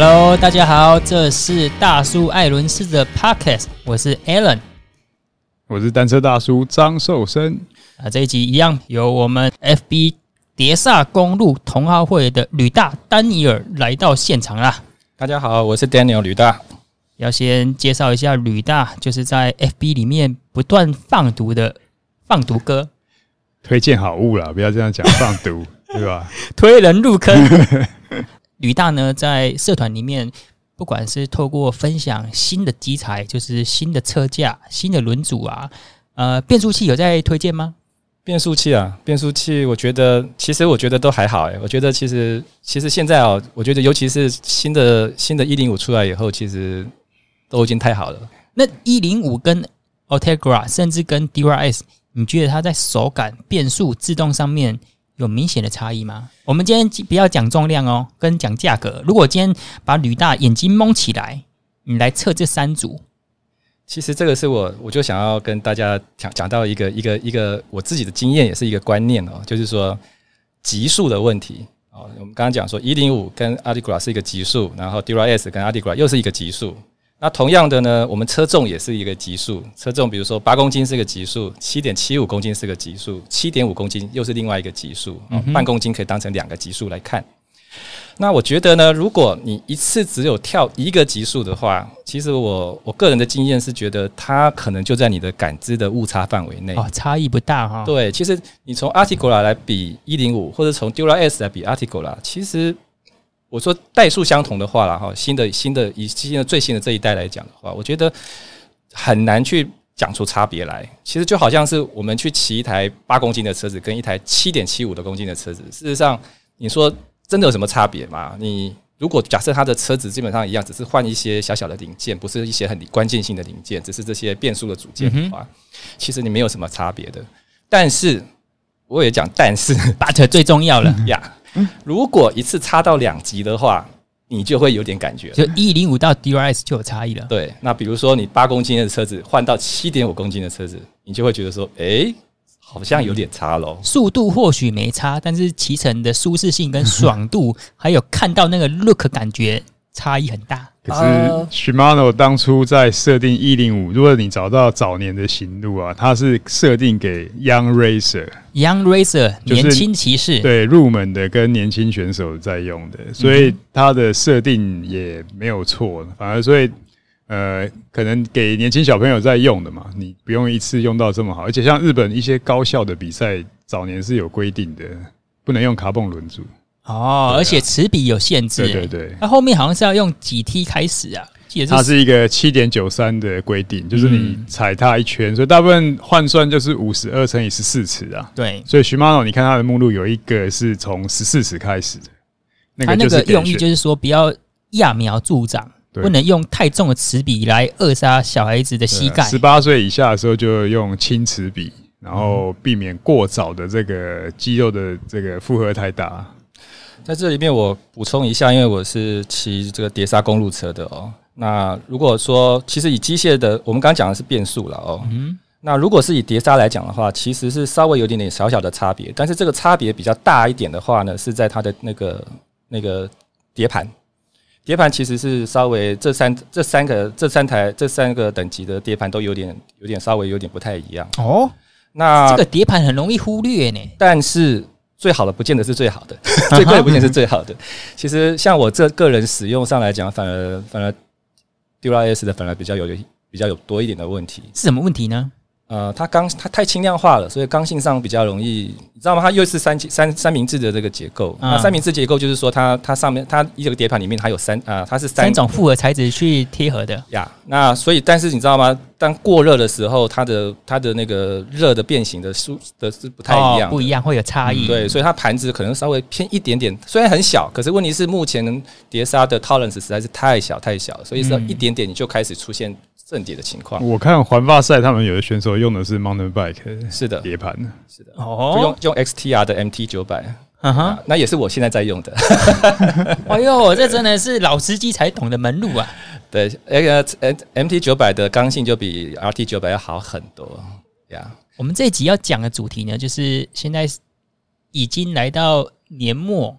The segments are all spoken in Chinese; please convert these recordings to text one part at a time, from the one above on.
Hello，大家好，这是大叔艾伦斯的 Podcast，我是 Alan，我是单车大叔张寿生。啊，这一集一样由我们 FB 碟刹公路同好会的吕大丹尼尔来到现场啦。大家好，我是 Daniel 吕大。要先介绍一下吕大，就是在 FB 里面不断放毒的放毒哥，推荐好物啦，不要这样讲放毒，对吧？推人入坑。吕大呢，在社团里面，不管是透过分享新的机材，就是新的车架、新的轮组啊，呃，变速器有在推荐吗？变速器啊，变速器，我觉得其实我觉得都还好哎、欸，我觉得其实其实现在哦，我觉得尤其是新的新的一零五出来以后，其实都已经太好了。那一零五跟 Ultegra 甚至跟 DRS，你觉得它在手感、变速、制动上面？有明显的差异吗？我们今天不要讲重量哦，跟讲价格。如果今天把吕大眼睛蒙起来，你来测这三组，其实这个是我我就想要跟大家讲讲到一个一个一个我自己的经验，也是一个观念哦，就是说级数的问题哦。我们刚刚讲说一零五跟阿迪格是一个级数，然后 DRS 跟阿迪格又是一个级数。那同样的呢，我们车重也是一个级数。车重比如说八公斤是个级数，七点七五公斤是个级数，七点五公斤又是另外一个级数。嗯，半公斤可以当成两个级数来看。那我觉得呢，如果你一次只有跳一个级数的话，其实我我个人的经验是觉得它可能就在你的感知的误差范围内。哦，差异不大哈。对，其实你从 Article 来比一零五，或者从 DuraS 来比 Ultegra，其实。我说代数相同的话了哈，新的新的以新的最新的这一代来讲的话，我觉得很难去讲出差别来。其实就好像是我们去骑一台八公斤的车子跟一台七点七五的公斤的车子，事实上你说真的有什么差别吗？你如果假设它的车子基本上一样，只是换一些小小的零件，不是一些很关键性的零件，只是这些变速的组件的话，其实你没有什么差别的。但是我也讲，但是 but 最重要了呀。如果一次差到两级的话，你就会有点感觉。就一零五到 DRS 就有差异了。对，那比如说你八公斤的车子换到七点五公斤的车子，你就会觉得说，哎、欸，好像有点差喽。速度或许没差，但是骑乘的舒适性跟爽度，还有看到那个 look 感觉差异很大。可是 Shimano 当初在设定一零五，如果你找到早年的行路啊，它是设定给 Young Racer，Young Racer 年轻骑士，对入门的跟年轻选手在用的，所以它的设定也没有错，反而所以呃，可能给年轻小朋友在用的嘛，你不用一次用到这么好，而且像日本一些高校的比赛，早年是有规定的，不能用卡泵轮组。哦，而且齿比有限制，对对对。那后面好像是要用几 T 开始啊？记得它是一个七点九三的规定，就是你踩它一圈，所以大部分换算就是五十二乘以十四尺啊。对，所以 Shimano 你看它的目录有一个是从十四尺开始的，那个那个用意就是说不要揠苗助长，不能用太重的齿笔来扼杀小孩子的膝盖。十八岁以下的时候就用轻齿笔，然后避免过早的这个肌肉的这个负荷太大。在这里面，我补充一下，因为我是骑这个碟刹公路车的哦。那如果说，其实以机械的，我们刚刚讲的是变速了哦。嗯。那如果是以碟刹来讲的话，其实是稍微有点点小小的差别，但是这个差别比较大一点的话呢，是在它的那个那个碟盘。碟盘其实是稍微这三这三个这三台这三个等级的碟盘都有点有点稍微有点不太一样哦。那这个碟盘很容易忽略呢，但是。最好的不见得是最好的，最贵的不见得是最好的。其实像我这个人使用上来讲，反而反而 DuraS 的反而比较有比较有多一点的问题。是什么问题呢？呃，它刚它太轻量化了，所以刚性上比较容易，你知道吗？它又是三三三明治的这个结构。嗯、那三明治结构就是说它，它它上面它一个碟盘里面它有三啊、呃，它是三,三种复合材质去贴合的呀。Yeah, 那所以，但是你知道吗？当过热的时候，它的它的那个热的变形的数的是不太一样、哦，不一样会有差异、嗯。对，所以它盘子可能稍微偏一点点，虽然很小，可是问题是目前碟刹的 tolerance 实在是太小太小，所以说一点点你就开始出现。正碟的情况，我看环法赛他们有的选手用的是 mountain bike，是的，碟盘，是的，哦，用用 XTR 的 MT 九百，哈哈，那也是我现在在用的。哎呦，这真的是老司机才懂的门路啊！对，那个 MT 九百的刚性就比 RT 九百要好很多呀。我们这一集要讲的主题呢，就是现在已经来到年末，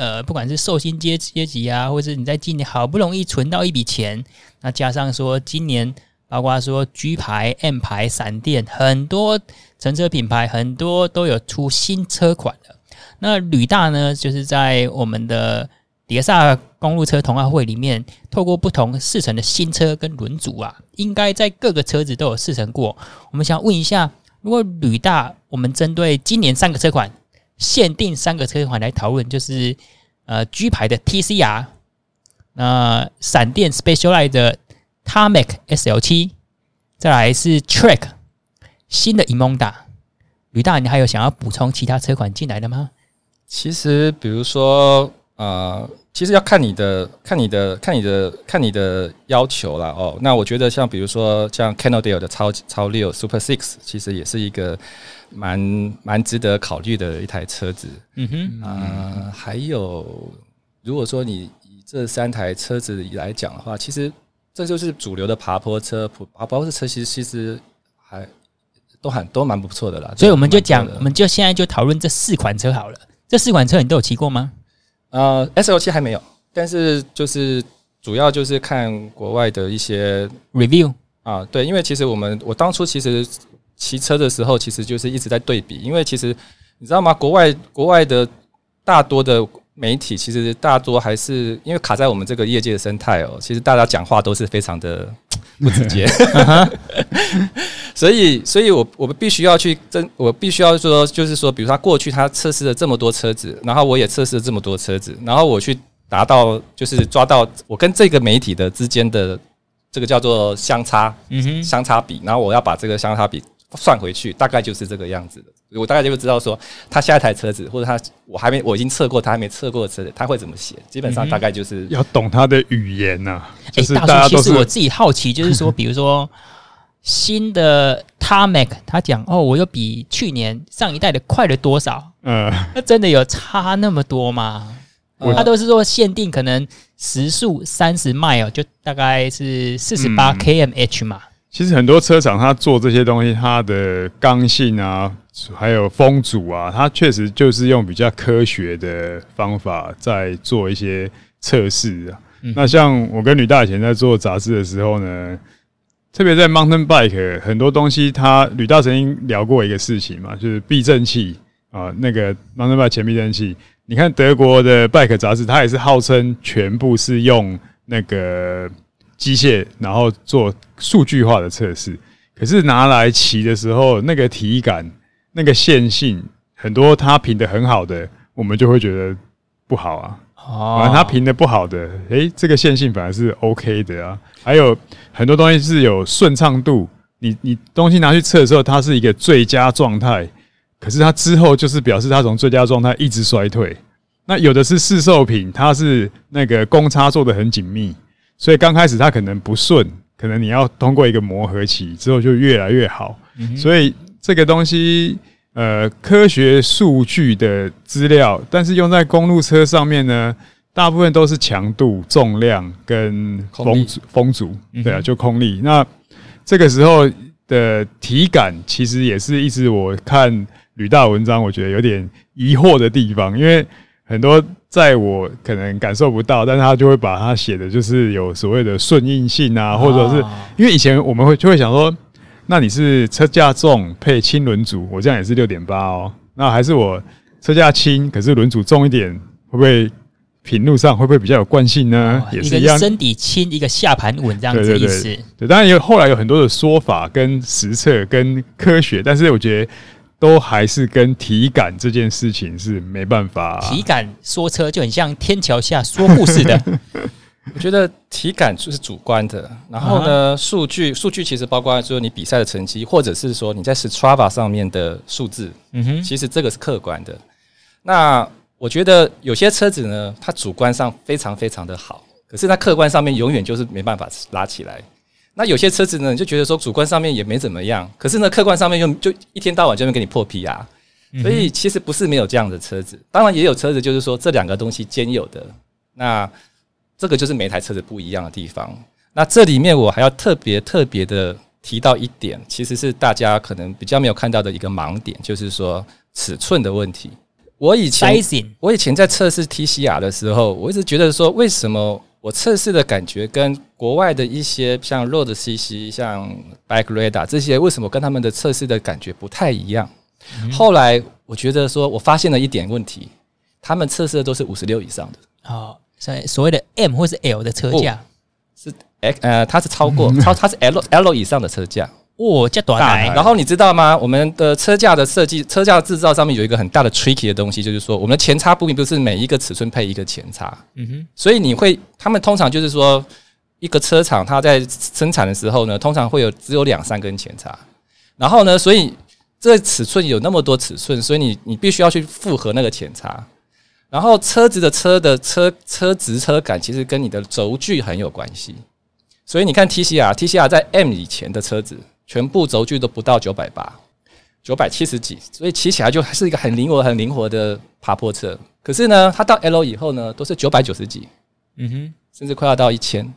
呃，不管是受薪阶阶级啊，或者是你在今年好不容易存到一笔钱，那加上说今年包括说 G 牌、M 牌、闪电，很多乘车品牌很多都有出新车款的。那旅大呢，就是在我们的碟刹公路车同好会里面，透过不同试乘的新车跟轮组啊，应该在各个车子都有试乘过。我们想问一下，如果旅大，我们针对今年三个车款。限定三个车款来讨论，就是呃 G 牌的 TCR，那闪电 Specialized 的 Tarmac SL7，再来是 Track 新的 Emonda。吕大，你还有想要补充其他车款进来的吗？其实，比如说，呃，其实要看你的、看你的、看你的、看你的要求啦。哦。那我觉得，像比如说，像 Cannondale 的超超六 Super Six，其实也是一个。蛮蛮值得考虑的一台车子，嗯哼，啊、呃，还有，如果说你以这三台车子来讲的话，其实这就是主流的爬坡车，爬坡的车其实其实还都很都蛮不错的啦。所以我们就讲，我们就现在就讨论这四款车好了。这四款车你都有骑过吗？呃，S L 七还没有，但是就是主要就是看国外的一些 review 啊，对，因为其实我们我当初其实。骑车的时候，其实就是一直在对比，因为其实你知道吗？国外国外的大多的媒体，其实大多还是因为卡在我们这个业界的生态哦。其实大家讲话都是非常的 不直接，所以，所以我我们必须要去真，我必须要说，就是说，比如说他过去他测试了这么多车子，然后我也测试了这么多车子，然后我去达到，就是抓到我跟这个媒体的之间的这个叫做相差，嗯哼，相差比，然后我要把这个相差比。算回去大概就是这个样子的，我大概就会知道说他下一台车子或者他我还没我已经测过他还没测过的车子他会怎么写，基本上大概就是、嗯、要懂他的语言呐、啊。哎、欸，大叔，其实我自己好奇，就是说，比如说 新的 Tarmac，他讲哦，我又比去年上一代的快了多少？嗯，那真的有差那么多吗？他都是说限定可能时速三十 mile，就大概是四十八 kmh 嘛。其实很多车厂它做这些东西，它的刚性啊，还有风阻啊，它确实就是用比较科学的方法在做一些测试啊。那像我跟吕大以前在做杂志的时候呢，特别在 mountain bike 很多东西，他吕大曾经聊过一个事情嘛，就是避震器啊，那个 mountain bike 前避震器，你看德国的 bike 杂志，它也是号称全部是用那个。机械，然后做数据化的测试，可是拿来骑的时候，那个体感、那个线性，很多它评的很好的，我们就会觉得不好啊。哦，反正它评的不好的，诶，这个线性反而是 OK 的啊。还有很多东西是有顺畅度，你你东西拿去测的时候，它是一个最佳状态，可是它之后就是表示它从最佳状态一直衰退。那有的是试售品，它是那个公差做得很紧密。所以刚开始它可能不顺，可能你要通过一个磨合期之后就越来越好。所以这个东西，呃，科学数据的资料，但是用在公路车上面呢，大部分都是强度、重量跟风阻、风阻，对啊，就空力。那这个时候的体感，其实也是一直我看吕大文章，我觉得有点疑惑的地方，因为很多。在我可能感受不到，但是他就会把它写的，就是有所谓的顺应性啊，或者是因为以前我们会就会想说，那你是车架重配轻轮组，我这样也是六点八哦，那还是我车架轻，可是轮组重一点，会不会平路上会不会比较有惯性呢？也是一样，身底轻，一个下盘稳这样子的意思。对，当然有后来有很多的说法跟实测跟科学，但是我觉得。都还是跟体感这件事情是没办法、啊。体感说车就很像天桥下说故事的。我觉得体感就是主观的，然后呢，数据数据其实包括说你比赛的成绩，或者是说你在 Strava 上面的数字。嗯哼，其实这个是客观的。那我觉得有些车子呢，它主观上非常非常的好，可是它客观上面永远就是没办法拉起来。那有些车子呢，你就觉得说主观上面也没怎么样，可是呢，客观上面又就一天到晚就会给你破皮啊所以其实不是没有这样的车子，当然也有车子就是说这两个东西兼有的，那这个就是每台车子不一样的地方。那这里面我还要特别特别的提到一点，其实是大家可能比较没有看到的一个盲点，就是说尺寸的问题。我以前我以前在测试 TCR 的时候，我一直觉得说，为什么我测试的感觉跟国外的一些像 Rode CC、像 Bike Radar 这些，为什么跟他们的测试的感觉不太一样？嗯、后来我觉得说，我发现了一点问题，他们测试的都是五十六以上的。哦，所以所谓的 M 或是 L 的车架是 X 呃，它是超过 超，它是 L L 以上的车架。哦，这多大？然后你知道吗？我们的车架的设计、车架制造上面有一个很大的 tricky 的东西，就是说，我们的前叉部并不是每一个尺寸配一个前叉。嗯哼。所以你会，他们通常就是说，一个车厂它在生产的时候呢，通常会有只有两三根前叉。然后呢，所以这尺寸有那么多尺寸，所以你你必须要去复合那个前叉。然后车子的车的车车直车感其实跟你的轴距很有关系。所以你看 TCR，TCR 在 M 以前的车子。全部轴距都不到九百八，九百七十几，所以骑起来就还是一个很灵活、很灵活的爬坡车。可是呢，它到 L 以后呢，都是九百九十几，嗯哼，甚至快要到一千。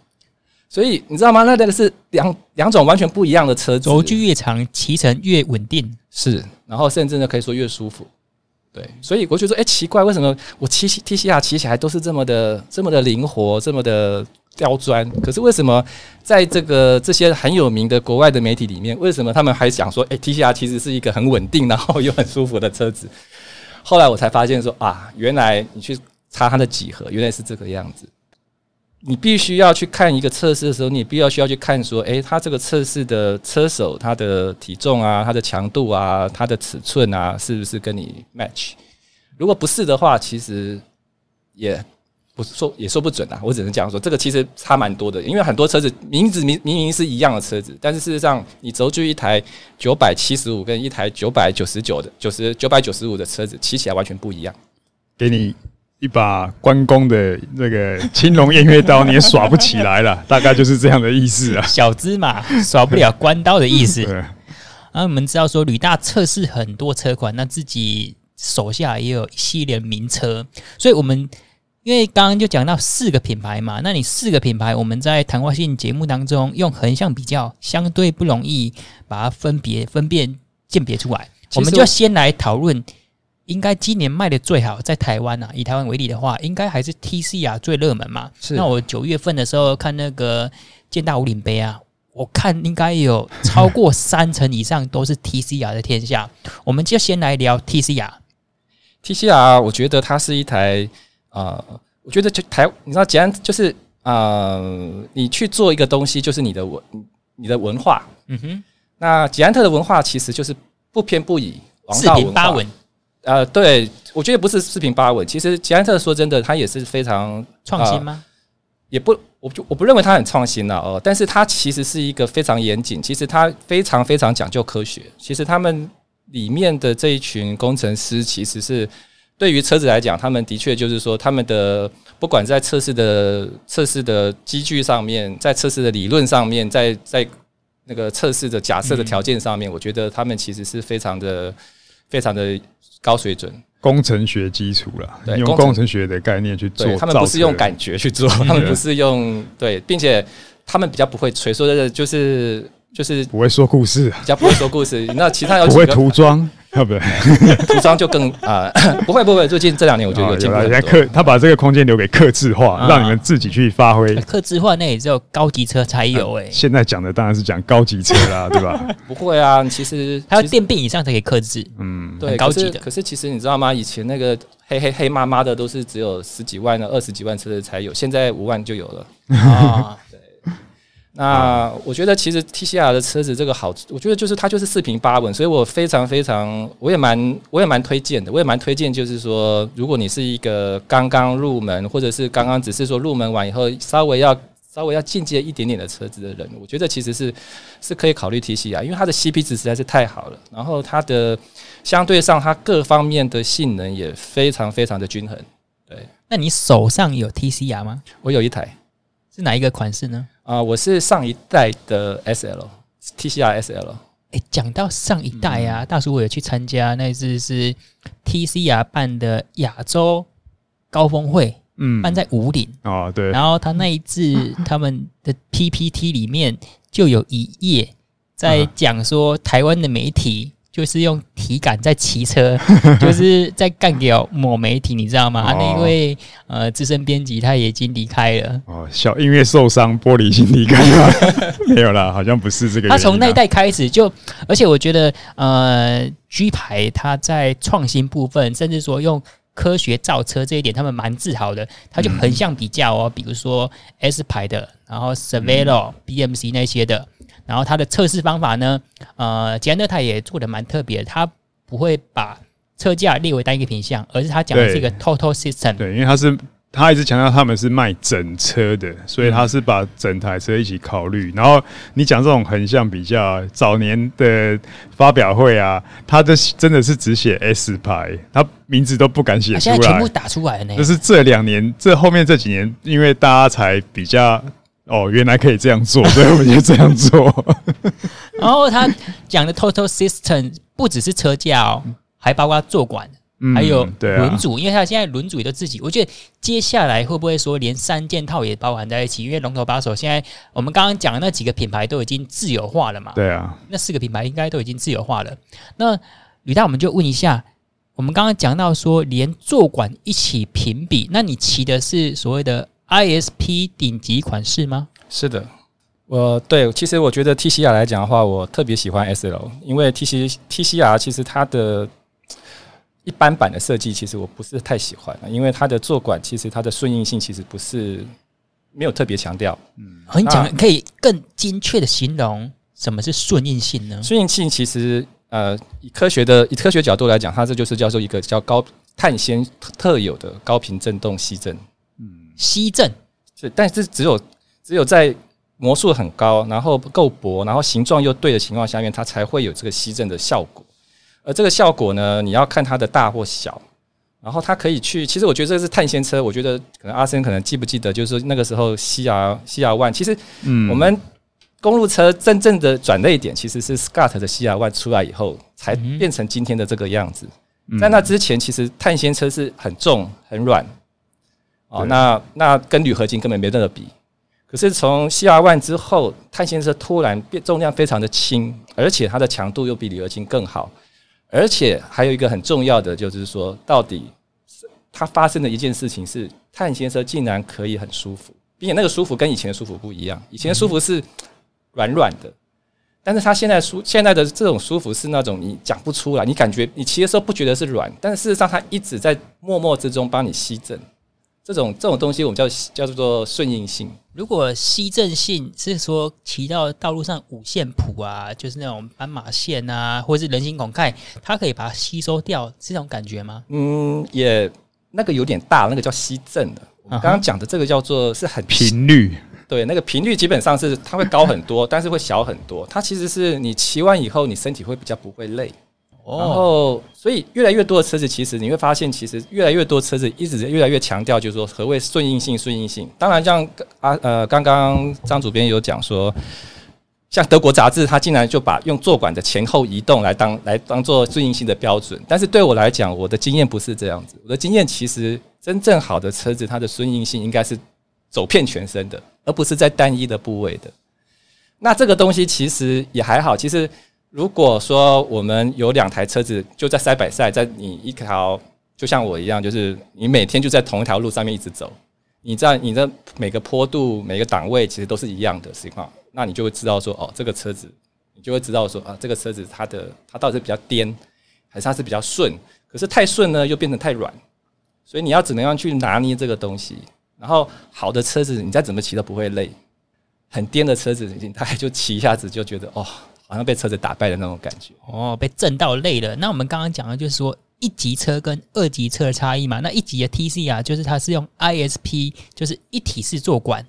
所以你知道吗？那那个是两两种完全不一样的车子，轴距越长，骑乘越稳定，是，然后甚至呢可以说越舒服。对，所以我就说，哎、欸，奇怪，为什么我骑 TCR 骑起来都是这么的、这么的灵活，这么的。刁钻，可是为什么在这个这些很有名的国外的媒体里面，为什么他们还讲说，哎，TCR 其实是一个很稳定，然后又很舒服的车子？后来我才发现说，啊，原来你去查它的几何，原来是这个样子。你必须要去看一个测试的时候，你必要需要去看说，哎，它这个测试的车手他的体重啊，它的强度啊，它的尺寸啊，是不是跟你 match？如果不是的话，其实也。不是说也说不准啊，我只能讲说这个其实差蛮多的，因为很多车子名字明明明是一样的车子，但是事实上你轴距一台九百七十五跟一台九百九十九的九十九百九十五的车子骑起来完全不一样。给你一把关公的那个青龙偃月刀，你也耍不起来了，大概就是这样的意思啊。小芝麻耍不了关刀的意思。然后我们知道说吕大测试很多车款，那自己手下也有一系列名车，所以我们。因为刚刚就讲到四个品牌嘛，那你四个品牌，我们在谈话性节目当中用横向比较，相对不容易把它分别分辨鉴别出来。我们就先来讨论，应该今年卖的最好在台湾啊，以台湾为例的话，应该还是 TCR 最热门嘛。是。那我九月份的时候看那个建大五岭杯啊，我看应该有超过三成以上都是 TCR 的天下。我们就先来聊 TCR。TCR，我觉得它是一台。啊、呃，我觉得就台，你知道，既然就是啊、呃，你去做一个东西，就是你的文，你的文化。嗯哼。那捷安特的文化其实就是不偏不倚，王道文化。四平八稳。呃，对，我觉得不是四平八稳。其实捷安特说真的，他也是非常创新吗、呃？也不，我就我不认为他很创新了哦。但是他其实是一个非常严谨，其实他非常非常讲究科学。其实他们里面的这一群工程师其实是。对于车子来讲，他们的确就是说，他们的不管在测试的测试的机具上面，在测试的理论上面，在在那个测试的假设的条件上面，嗯，我觉得他们其实是非常的非常的高水准，工程学基础了，用工程学的概念去做，他们不是用感觉去做，他们不是用对，并且他们比较不会吹，说的就是。就是不会说故事，比较不会说故事。那其他有不会涂装，要不对？涂装就更啊、呃，不会不会。最近这两年我觉得有进步很多。客他把这个空间留给客制化、啊，让你们自己去发挥。客制化那也只有高级车才有哎、欸。现在讲的当然是讲高级车啦，对吧？不会啊，其实它要电变以上才可以克制，嗯，对，高级的可。可是其实你知道吗？以前那个黑黑黑麻麻的都是只有十几万的、二十几万车的才有，现在五万就有了啊。那我觉得其实 TCR 的车子这个好，我觉得就是它就是四平八稳，所以我非常非常，我也蛮我也蛮推荐的，我也蛮推荐，就是说如果你是一个刚刚入门，或者是刚刚只是说入门完以后稍微要稍微要进阶一点点的车子的人，我觉得其实是是可以考虑 TCR，因为它的 CP 值实在是太好了，然后它的相对上它各方面的性能也非常非常的均衡。对，那你手上有 TCR 吗？我有一台，是哪一个款式呢？啊、呃，我是上一代的 S L，TCR S L。哎，讲到上一代啊，嗯、大叔我有去参加那次是 TCR 办的亚洲高峰会，嗯，办在武岭哦，对。然后他那一次 他们的 PPT 里面就有一页在讲说台湾的媒体就是用体感在骑车，就是在干掉某媒体，你知道吗？哦、那一位呃资深编辑他也已经离开了。哦，小因为受伤玻璃心离开了，没有啦，好像不是这个。他从那一代开始就，而且我觉得呃，G 牌他在创新部分，甚至说用科学造车这一点，他们蛮自豪的。他就横向比较哦，嗯、比如说 S 牌的，然后 Cervelo、嗯、BMC 那些的。然后它的测试方法呢，呃，捷安特它也做的蛮特别的，它不会把车架列为单一个品项，而是它讲的是一个 total system。对，因为它是它一直强调他们是卖整车的，所以它是把整台车一起考虑。嗯、然后你讲这种横向比较，早年的发表会啊，它的真的是只写 S 牌，它名字都不敢写出来，现在全部打出来了呢。就是这两年，这后面这几年，因为大家才比较。哦，原来可以这样做，所以我们就这样做。然后他讲的 total system 不只是车架哦，还包括坐管，嗯、还有轮组，啊、因为他现在轮组也都自己。我觉得接下来会不会说连三件套也包含在一起？因为龙头把手现在我们刚刚讲的那几个品牌都已经自由化了嘛？对啊，那四个品牌应该都已经自由化了。那吕大，我们就问一下，我们刚刚讲到说连坐管一起评比，那你骑的是所谓的？ISP 顶级款式吗？是的，我对，其实我觉得 TCR 来讲的话，我特别喜欢 SL，因为 TC TCR 其实它的一般版的设计，其实我不是太喜欢，因为它的坐管其实它的顺应性其实不是没有特别强调。嗯，你讲可以更精确的形容什么是顺应性呢？顺应性其实呃，以科学的以科学角度来讲，它这就是叫做一个叫高碳纤特有的高频振动吸震。吸震是，但是只有只有在魔术很高，然后够薄，然后形状又对的情况下面，它才会有这个吸震的效果。而这个效果呢，你要看它的大或小。然后它可以去，其实我觉得这是碳纤车。我觉得可能阿森可能记不记得，就是那个时候 CR CR One，其实嗯，我们公路车真正的转泪点其实是 Scott 的 CR One 出来以后，才变成今天的这个样子。在那之前，其实碳纤车是很重很软。哦，那那跟铝合金根本没得比。可是从 CR One 之后，碳纤车突然变重量非常的轻，而且它的强度又比铝合金更好，而且还有一个很重要的就是说，到底它发生的一件事情是，碳纤车竟然可以很舒服，并且那个舒服跟以前的舒服不一样。以前的舒服是软软的，但是它现在舒现在的这种舒服是那种你讲不出来，你感觉你骑的时候不觉得是软，但是事实上它一直在默默之中帮你吸震。这种这种东西我们叫叫做顺应性。如果吸震性是说骑到道路上五线谱啊，就是那种斑马线啊，或者是人行孔盖，它可以把它吸收掉，是这种感觉吗？嗯，也那个有点大，那个叫吸震的。我刚刚讲的这个叫做是很频率，对，那个频率基本上是它会高很多，但是会小很多。它其实是你骑完以后，你身体会比较不会累。然后，所以越来越多的车子，其实你会发现，其实越来越多车子一直越来越强调，就是说何谓顺应性，顺应性。当然，像啊呃，刚刚张主编有讲说，像德国杂志，它竟然就把用坐管的前后移动来当来当做顺应性的标准。但是对我来讲，我的经验不是这样子。我的经验其实真正好的车子，它的顺应性应该是走遍全身的，而不是在单一的部位的。那这个东西其实也还好，其实。如果说我们有两台车子就在 side by side，在你一条就像我一样，就是你每天就在同一条路上面一直走，你在你的每个坡度、每个档位其实都是一样的情况，那你就会知道说，哦，这个车子，你就会知道说，啊，这个车子它的它到底是比较颠，还是它是比较顺？可是太顺呢，又变成太软，所以你要怎么样去拿捏这个东西？然后好的车子，你再怎么骑都不会累；很颠的车子，你大概就骑一下子就觉得，哦。好像被车子打败的那种感觉哦，被震到累了。那我们刚刚讲的就是说一级车跟二级车的差异嘛。那一级的 TC 啊，就是它是用 ISP，就是一体式坐管，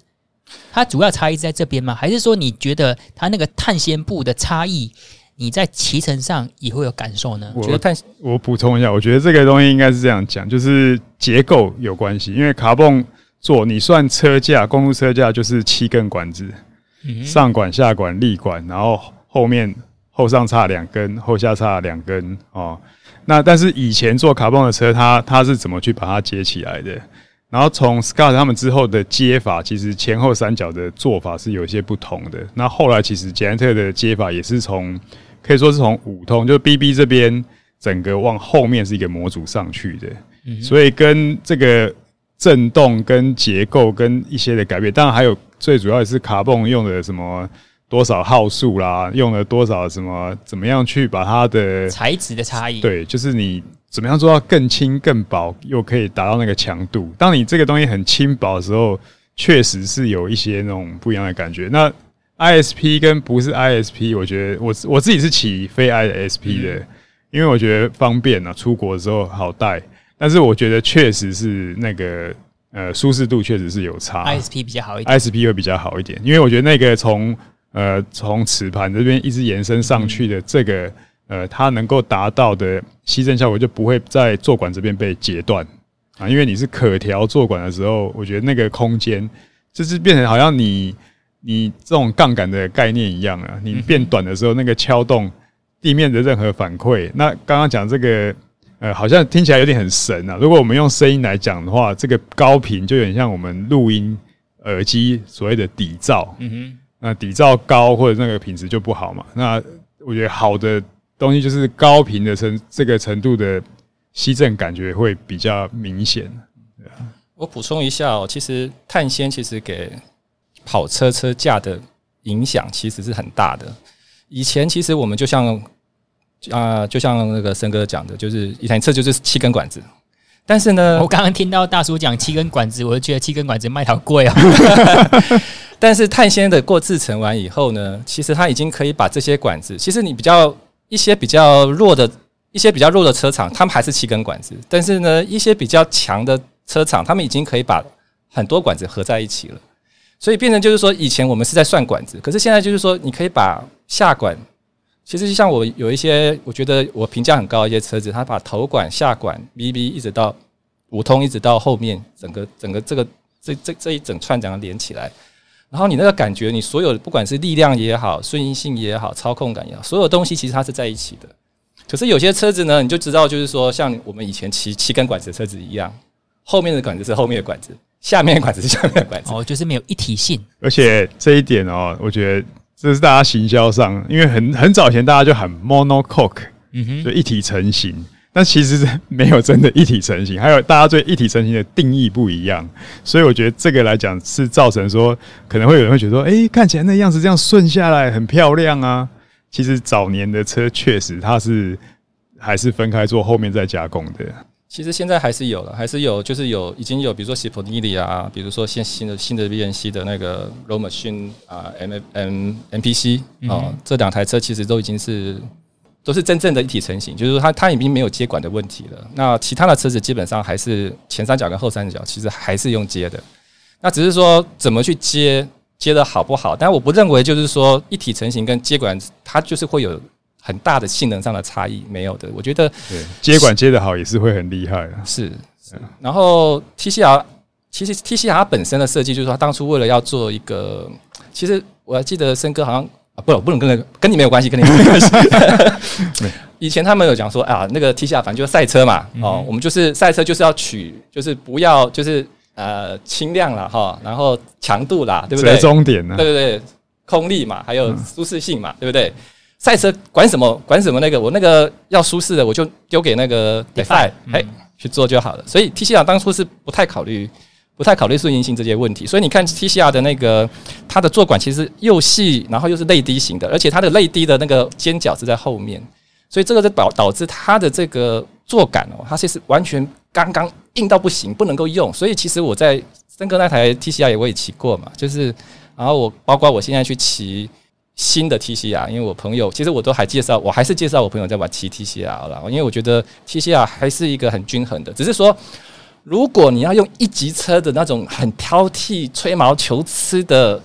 它主要差异在这边吗？还是说你觉得它那个碳纤布的差异，你在骑乘上也会有感受呢？我觉得碳，我补充一下，我觉得这个东西应该是这样讲，就是结构有关系，因为卡泵座你算车架，公路车架就是七根管子，嗯、上管、下管、立管，然后。后面后上差两根，后下差两根哦。那但是以前做卡蹦的车，它它是怎么去把它接起来的？然后从 Scott 他们之后的接法，其实前后三角的做法是有些不同的。那后来其实捷安特的接法也是从可以说是从五通，就是 BB 这边整个往后面是一个模组上去的，嗯、所以跟这个震动、跟结构、跟一些的改变，当然还有最主要的是卡蹦用的什么多少号数啦，用了多少什么，怎么样去把它的材质的差异，对，就是你怎么样做到更轻、更薄，又可以达到那个强度。当你这个东西很轻薄的时候，确实是有一些那种不一样的感觉。那 ISP 跟不是 ISP，我觉得我我自己是骑非 ISP 的，嗯、因为我觉得方便啊，出国的时候好带。但是我觉得确实是那个呃舒适度确实是有差，ISP 比较好一点，ISP 会比较好一点，因为我觉得那个从呃从磁盘这边一直延伸上去的这个、嗯、呃它能够达到的吸震效果就不会在坐管这边被截断啊，因为你是可调坐管的时候，我觉得那个空间就是变成好像你。你这种杠杆的概念一样啊，你变短的时候，那个敲动地面的任何反馈，那刚刚讲这个，呃，好像听起来有点很神啊。如果我们用声音来讲的话，这个高频就有点像我们录音耳机所谓的底噪，嗯哼，那底噪高或者那个品质就不好嘛。那我觉得好的东西就是高频的程这个程度的吸震感觉会比较明显，对啊。我补充一下哦，其实碳纤其实给跑车车架的影响其实是很大的。以前其实我们就像啊、呃，就像那个森哥讲的，就是一台车就是七根管子。但是呢，我刚刚听到大叔讲七根管子，我就觉得七根管子卖好贵啊。但是碳纤的过制成完以后呢，其实它已经可以把这些管子，其实你比较一些比较弱的一些比较弱的车厂，他们还是七根管子。但是呢，一些比较强的车厂，他们已经可以把很多管子合在一起了。所以变成就是说，以前我们是在算管子，可是现在就是说，你可以把下管，其实就像我有一些，我觉得我评价很高一些车子，它把头管、下管、V B 一直到五通，一直到后面，整个整个这个这这这一整串这样连起来，然后你那个感觉，你所有不管是力量也好、顺应性也好、操控感也好，所有东西其实它是在一起的。可是有些车子呢，你就知道，就是说，像我们以前骑七根管子的车子一样，后面的管子是后面的管子。下面的管子是下面的管子，哦，就是没有一体性。而且这一点哦，我觉得这是大家行销上，因为很很早前大家就喊 monocoque，嗯哼，就一体成型。但其实是 没有真的一体成型，还有大家对一体成型的定义不一样，所以我觉得这个来讲是造成说，可能会有人会觉得说，哎、欸，看起来那样子这样顺下来很漂亮啊。其实早年的车确实它是还是分开做，后面再加工的。其实现在还是有了，还是有，就是有已经有，比如说西普尼里啊，比如说现新的新的 VNC 的那个 Road Machine 啊，M M M P C 啊，这两台车其实都已经是都是真正的一体成型，就是说它它已经没有接管的问题了。那其他的车子基本上还是前三角跟后三角，其实还是用接的。那只是说怎么去接接的好不好？但我不认为就是说一体成型跟接管它就是会有。很大的性能上的差异没有的，我觉得对接管接的好也是会很厉害的。是，是。然后 TCR 其实 TCR 它本身的设计就是说，它当初为了要做一个，其实我还记得森哥好像啊，不，不能跟那个跟你没有关系，跟你没有关系。以前他们有讲说啊，那个 TCR 反正就是赛车嘛，哦，我们就是赛车就是要取，就是不要就是呃轻量了哈，然后强度啦，对不对？折中点呢？对对对，空力嘛，还有舒适性嘛，对不对？赛车管什么管什么那个，我那个要舒适的，我就丢给那个 Defy 哎去做就好了。所以 TCR 当初是不太考虑不太考虑顺应性这些问题。所以你看 TCR 的那个它的坐管其实又细，然后又是泪滴型的，而且它的泪滴的那个尖角是在后面，所以这个就导导致它的这个坐感哦，它其实完全刚刚硬到不行，不能够用。所以其实我在森哥那台 TCR 也我也骑过嘛，就是然后我包括我现在去骑。新的 TCR，因为我朋友其实我都还介绍，我还是介绍我朋友在玩骑 TCR 了，因为我觉得 TCR 还是一个很均衡的，只是说如果你要用一级车的那种很挑剔、吹毛求疵的、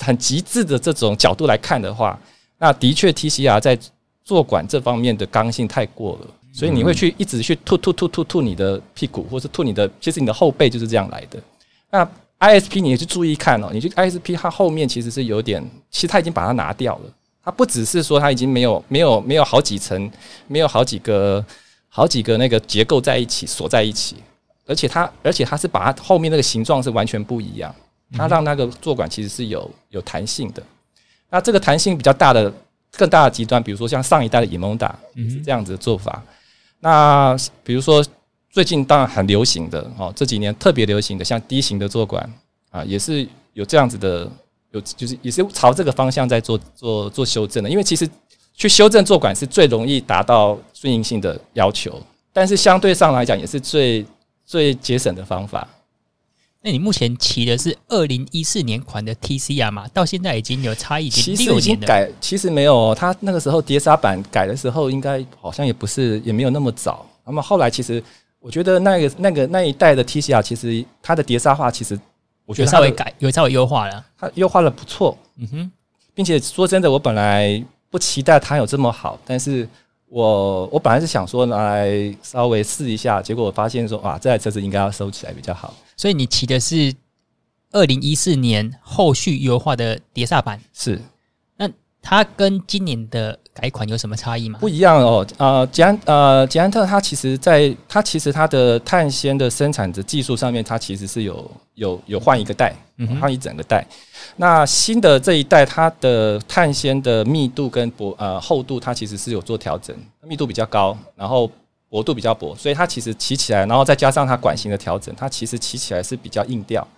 很极致的这种角度来看的话，那的确 TCR 在坐管这方面的刚性太过了，所以你会去一直去吐吐吐吐吐你的屁股，或是吐你的，其实你的后背就是这样来的。那 ISP 你也去注意看哦，你去 ISP 它后面其实是有点，其实它已经把它拿掉了。它不只是说它已经没有没有没有好几层，没有好几个好几个那个结构在一起锁在一起，而且它而且它是把它后面那个形状是完全不一样，它让那个坐管其实是有有弹性的。那这个弹性比较大的更大的极端，比如说像上一代的 eModa 是这样子的做法。那比如说最近当然很流行的哦，这几年特别流行的像 D 型的坐管啊，也是有这样子的，有就是也是朝这个方向在做做做修正的。因为其实去修正坐管是最容易达到顺应性的要求，但是相对上来讲也是最最节省的方法。那你目前骑的是二零一四年款的 TCR 嘛？到现在已经有差异，其实已经改，其实没有哦。他那个时候碟刹版改的时候，应该好像也不是，也没有那么早。那么后来，其实我觉得那个那个那一代的 TCR，其实它的碟刹化，其实我觉得稍微改，有稍微优化了，它优化的不错。嗯哼，并且说真的，我本来不期待它有这么好，但是我我本来是想说拿来稍微试一下，结果我发现说，哇，这台车子应该要收起来比较好。所以你骑的是二零一四年后续优化的碟刹版，是？那它跟今年的改款有什么差异吗？不一样哦。呃，捷安呃捷安特它其实在它其实它的碳纤的生产的技术上面，它其实是有有有换一个代，换一整个代。那新的这一代，它的碳纤的密度跟薄呃厚度，它其实是有做调整，密度比较高，然后。薄度比较薄，所以它其实骑起来，然后再加上它管型的调整，它其实骑起来是比较硬调。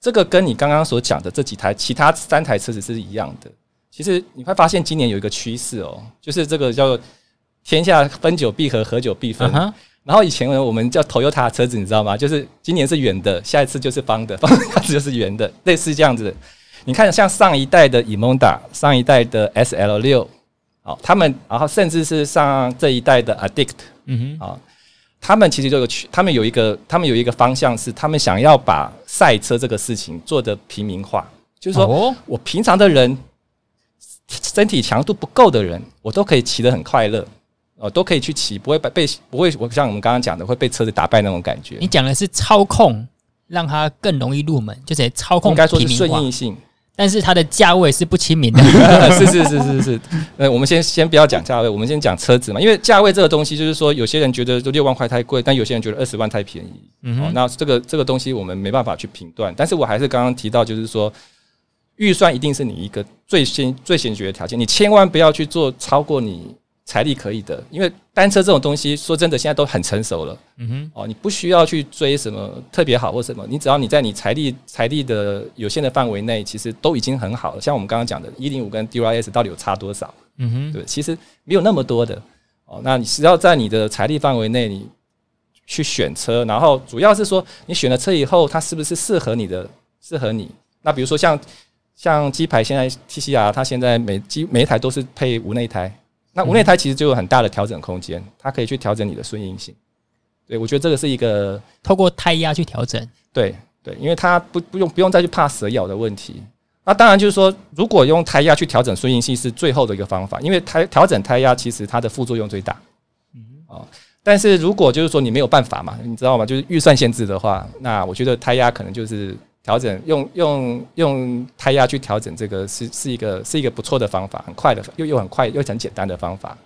这个跟你刚刚所讲的这几台其他三台车子是一样的。其实你会发现今年有一个趋势哦，就是这个叫做“天下分久必合，合久必分”。然后以前呢我们叫 Toyota 的车子，你知道吗？就是今年是圆的，下一次就是方的，方下次就是圆的，类似这样子。你看，像上一代的 Emonda，上一代的 SL 六。好，他们然后甚至是上这一代的 Addict，嗯哼，啊，他们其实就有去，他们有一个，他们有一个方向是，他们想要把赛车这个事情做得平民化，就是说我平常的人身体强度不够的人，我都可以骑得很快乐，哦，都可以去骑，不会被被不会，我像我们刚刚讲的会被车子打败那种感觉。你讲的是操控，让它更容易入门，就是操控，应该说是顺应性。但是它的价位是不亲民的，是是是是是。呃，我们先先不要讲价位，我们先讲车子嘛。因为价位这个东西，就是说有些人觉得就六万块太贵，但有些人觉得二十万太便宜。嗯哼，那这个这个东西我们没办法去评断。但是我还是刚刚提到，就是说预算一定是你一个最先最先决的条件，你千万不要去做超过你。财力可以的，因为单车这种东西，说真的，现在都很成熟了。嗯哼，哦，你不需要去追什么特别好或什么，你只要你在你财力财力的有限的范围内，其实都已经很好了。像我们刚刚讲的，一零五跟 DRS 到底有差多少？嗯哼，对，其实没有那么多的。哦，那你只要在你的财力范围内，你去选车，然后主要是说，你选了车以后，它是不是适合你的？适合你？那比如说像像鸡排，现在 TCR 它现在每机每一台都是配无内胎。那无内胎其实就有很大的调整空间，它可以去调整你的顺应性。对，我觉得这个是一个透过胎压去调整。对对，因为它不不用不用再去怕蛇咬的问题。那当然就是说，如果用胎压去调整顺应性是最后的一个方法，因为胎调整胎压其实它的副作用最大。嗯哦，但是如果就是说你没有办法嘛，你知道吗？就是预算限制的话，那我觉得胎压可能就是。调整用用用胎压去调整，这个是是一个是一个不错的方法，很快的又又很快又很简单的方法。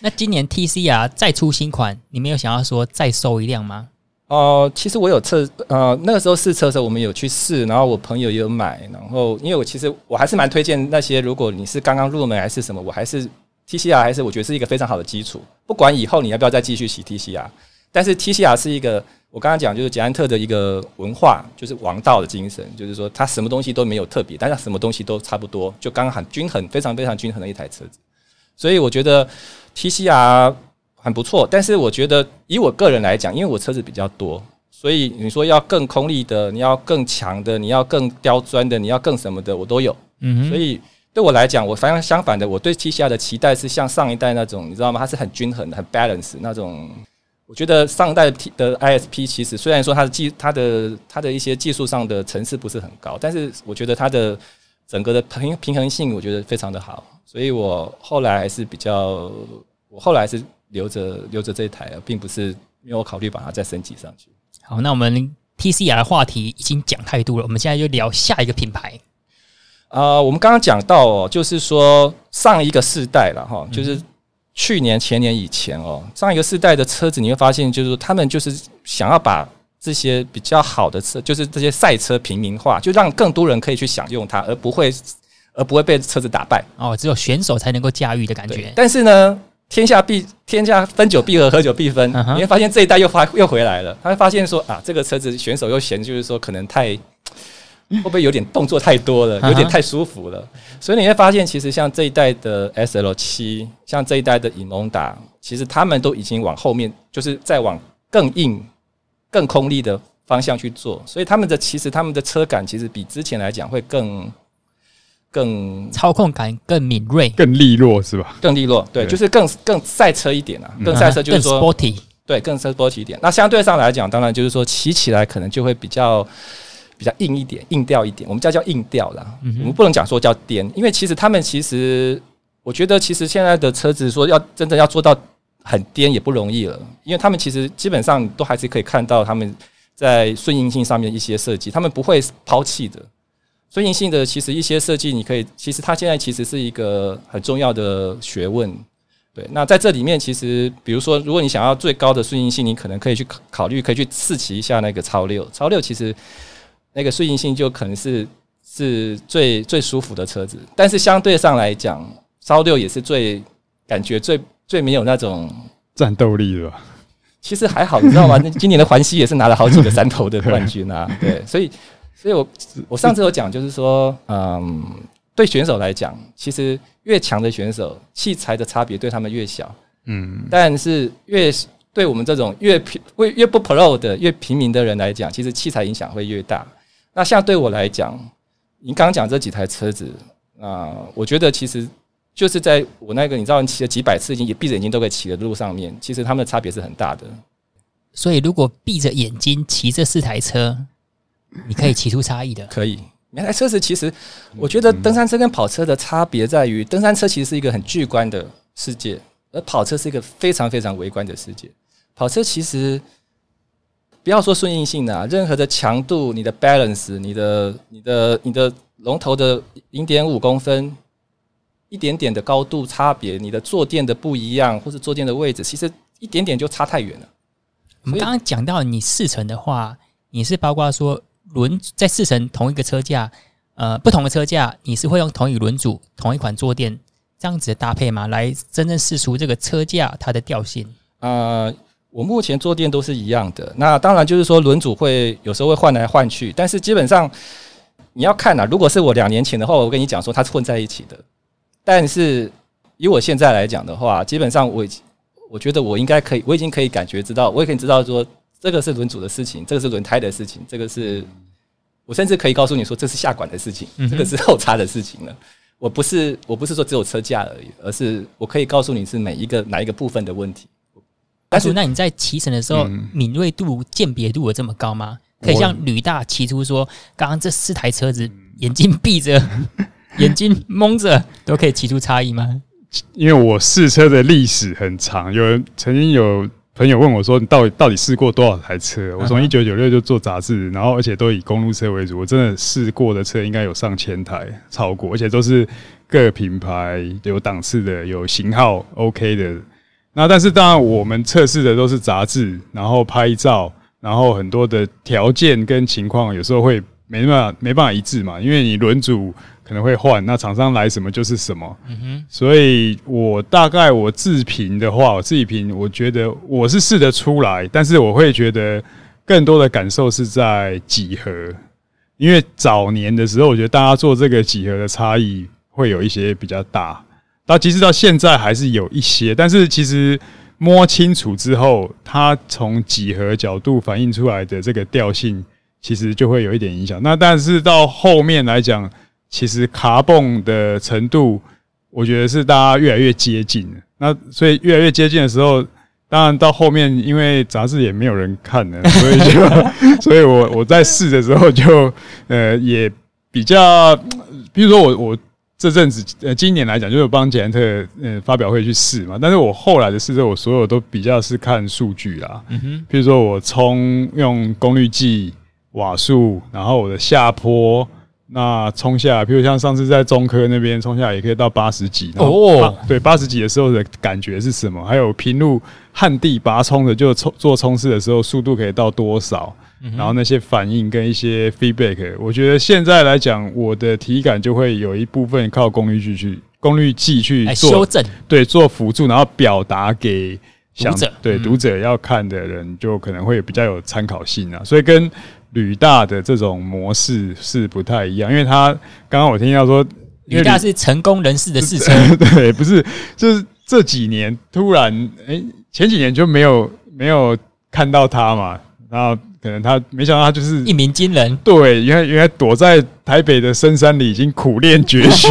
那今年 TCR 再出新款，你没有想要说再收一辆吗？哦、呃，其实我有测，呃，那个时候试车的时候我们有去试，然后我朋友也有买，然后因为我其实我还是蛮推荐那些，如果你是刚刚入门还是什么，我还是 TCR 还是我觉得是一个非常好的基础，不管以后你要不要再继续骑 TCR，但是 TCR 是一个。我刚刚讲就是捷安特的一个文化，就是王道的精神，就是说它什么东西都没有特别，但是什么东西都差不多，就刚刚很均衡，非常非常均衡的一台车子。所以我觉得 TCR 很不错，但是我觉得以我个人来讲，因为我车子比较多，所以你说要更空力的，你要更强的，你要更刁钻的，你要更什么的，我都有。嗯，所以对我来讲，我反而相反的，我对 TCR 的期待是像上一代那种，你知道吗？它是很均衡的，很 balance 那种。我觉得上代的 ISP 其实虽然说它的技、它的、它的一些技术上的层次不是很高，但是我觉得它的整个的平平衡性，我觉得非常的好，所以我后来还是比较，我后来是留着留着这一台，并不是没有考虑把它再升级上去。好，那我们 TCR 的话题已经讲太多了，我们现在就聊下一个品牌。啊，我们刚刚讲到哦，就是说上一个世代了哈，就是。去年、前年以前哦，上一个世代的车子，你会发现，就是他们就是想要把这些比较好的车，就是这些赛车平民化，就让更多人可以去享用它，而不会，而不会被车子打败。哦，只有选手才能够驾驭的感觉。但是呢，天下必天下分久必合，合久必分。你会发现这一代又发又回来了。他会发现说啊，这个车子选手又嫌，就是说可能太。会不会有点动作太多了，有点太舒服了？Uh. 所以你会发现，其实像这一代的 SL 七，像这一代的影龙达，其实他们都已经往后面，就是再往更硬、更空力的方向去做。所以他们的其实他们的车感其实比之前来讲会更更操控感更敏锐、更利落，是吧？更利落，对，对就是更更赛车一点啊，更赛车就是说、uh sporty，对，更 sporty 一点。那相对上来讲，当然就是说骑起来可能就会比较。比较硬一点，硬调一点，我们叫叫硬调啦。嗯、我们不能讲说叫颠，因为其实他们其实，我觉得其实现在的车子说要真的要做到很颠也不容易了，因为他们其实基本上都还是可以看到他们在顺应性上面一些设计，他们不会抛弃的。顺应性的其实一些设计，你可以其实它现在其实是一个很重要的学问。对，那在这里面其实，比如说如果你想要最高的顺应性，你可能可以去考虑，可以去试骑一下那个超六，超六其实。那个顺应性就可能是是最最舒服的车子，但是相对上来讲，烧六也是最感觉最最没有那种 战斗力的？其实还好，你知道吗？今年的环西也是拿了好几个山头的 冠军啊。对，所以所以我我上次有讲，就是说，嗯，对选手来讲，其实越强的选手，器材的差别对他们越小，嗯，但是越对我们这种越平越越不 pro 的越平民的人来讲，其实器材影响会越大。那像对我来讲，您刚刚讲这几台车子啊，我觉得其实就是在我那个你知道，你骑了几百次，已经也闭着眼睛都可以骑的路上面，其实他们的差别是很大的。所以，如果闭着眼睛骑这四台车，你可以骑出差异的。可以，每台车子其实，我觉得登山车跟跑车的差别在于，登山车其实是一个很巨观的世界，而跑车是一个非常非常微观的世界。跑车其实。不要说顺应性的啊，任何的强度，你的 balance，你的、你的、你的龙头的零点五公分，一点点的高度差别，你的坐垫的不一样，或是坐垫的位置，其实一点点就差太远了。我们刚刚讲到你试乘的话，你是包括说轮在试乘同一个车架，呃，不同的车架，你是会用同一轮组、同一款坐垫这样子的搭配吗？来真正试出这个车架它的调性？呃。我目前坐垫都是一样的，那当然就是说轮组会有时候会换来换去，但是基本上你要看呐、啊，如果是我两年前的话，我跟你讲说它是混在一起的，但是以我现在来讲的话，基本上我已经我觉得我应该可以，我已经可以感觉知道，我也可以知道说这个是轮组的事情，这个是轮胎的事情，这个是我甚至可以告诉你说这是下管的事情，这个是后叉的事情了。我不是我不是说只有车架而已，而是我可以告诉你是每一个哪一个部分的问题。但是，那你在骑乘的时候，敏锐度、鉴别度有这么高吗？可以像吕大骑出说，刚刚这四台车子，眼睛闭着、眼睛蒙着，都可以骑出差异吗？因为我试车的历史很长，有人曾经有朋友问我说：“你到底到底试过多少台车？”我从一九九六就做杂志，然后而且都以公路车为主，我真的试过的车应该有上千台，超过，而且都是各品牌有档次的，有型号 OK 的。那但是当然，我们测试的都是杂志，然后拍照，然后很多的条件跟情况有时候会没办法没办法一致嘛，因为你轮组可能会换，那厂商来什么就是什么。嗯哼。所以我大概我自评的话，我自己评，我觉得我是试得出来，但是我会觉得更多的感受是在几何，因为早年的时候，我觉得大家做这个几何的差异会有一些比较大。那其实到现在还是有一些，但是其实摸清楚之后，它从几何角度反映出来的这个调性，其实就会有一点影响。那但是到后面来讲，其实卡蹦的程度，我觉得是大家越来越接近。那所以越来越接近的时候，当然到后面，因为杂志也没有人看了，所以就，所以我我在试的时候就呃也比较，比如说我我。这阵子，呃，今年来讲，就是帮捷安特，呃，发表会去试嘛。但是我后来的试车，我所有都比较是看数据啦。嗯哼。比如说我冲用功率计、瓦数，然后我的下坡，那冲下来，比如像上次在中科那边冲下来，也可以到八十几。哦。对，八十几的时候的感觉是什么？还有平路旱地拔冲的，就冲做冲刺的时候，速度可以到多少？嗯、然后那些反应跟一些 feedback，我觉得现在来讲，我的体感就会有一部分靠功率计去功率计去做修正，对，做辅助，然后表达给想读者，对、嗯、读者要看的人，就可能会比较有参考性啊。所以跟旅大的这种模式是不太一样，因为他刚刚我听到说，旅大是成功人士的试车，对，不是，就是这几年突然，哎、欸，前几年就没有没有看到他嘛，然后。可能他没想到他就是一鸣惊人，对，原来原来躲在台北的深山里已经苦练绝学，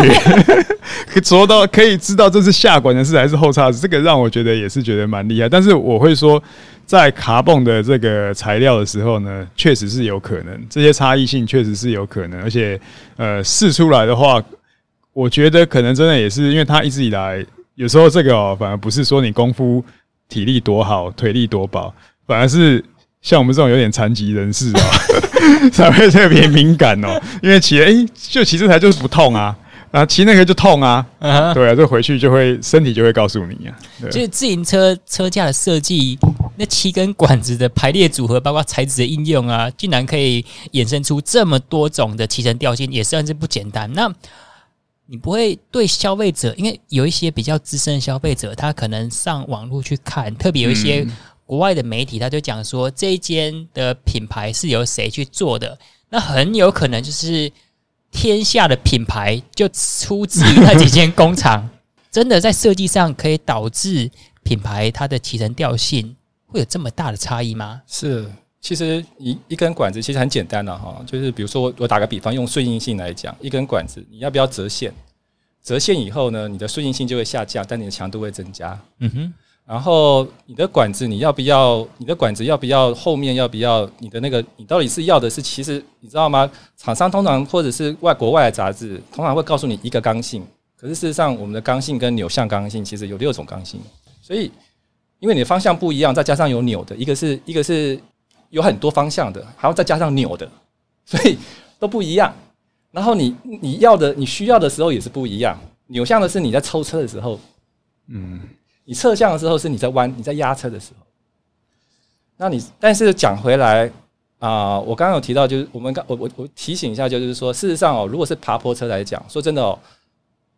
可做到可以知道这是下管的事还是后叉子，这个让我觉得也是觉得蛮厉害。但是我会说，在卡蹦的这个材料的时候呢，确实是有可能，这些差异性确实是有可能，而且呃试出来的话，我觉得可能真的也是因为他一直以来有时候这个哦，反而不是说你功夫体力多好，腿力多薄，反而是。像我们这种有点残疾人士啊，才会特别敏感哦。因为骑哎、欸，就骑这台就是不痛啊，然后骑那个就痛啊。对啊，这回去就会身体就会告诉你啊。就是自行车车架的设计，那七根管子的排列组合，包括材质的应用啊，竟然可以衍生出这么多种的骑乘调性，也算是不简单。那你不会对消费者，因为有一些比较资深的消费者，他可能上网络去看，特别有一些。国外的媒体他就讲说，这一间的品牌是由谁去做的？那很有可能就是天下的品牌就出自于那几间工厂。真的在设计上可以导致品牌它的骑乘调性会有这么大的差异吗？是，其实一一根管子其实很简单的哈，就是比如说我我打个比方，用顺应性来讲，一根管子你要不要折线？折线以后呢，你的顺应性就会下降，但你的强度会增加。嗯哼。然后你的管子你要不要？你的管子要不要？后面要不要？你的那个你到底是要的是？其实你知道吗？厂商通常或者是外国外的杂志通常会告诉你一个刚性，可是事实上我们的刚性跟扭向刚性其实有六种刚性，所以因为你的方向不一样，再加上有扭的，一个是一个是有很多方向的，还要再加上扭的，所以都不一样。然后你你要的你需要的时候也是不一样。扭向的是你在抽车的时候，嗯。你侧向的时候是你在弯，你在压车的时候。那你但是讲回来啊、呃，我刚刚有提到，就是我们刚我我我提醒一下，就是说，事实上哦，如果是爬坡车来讲，说真的哦，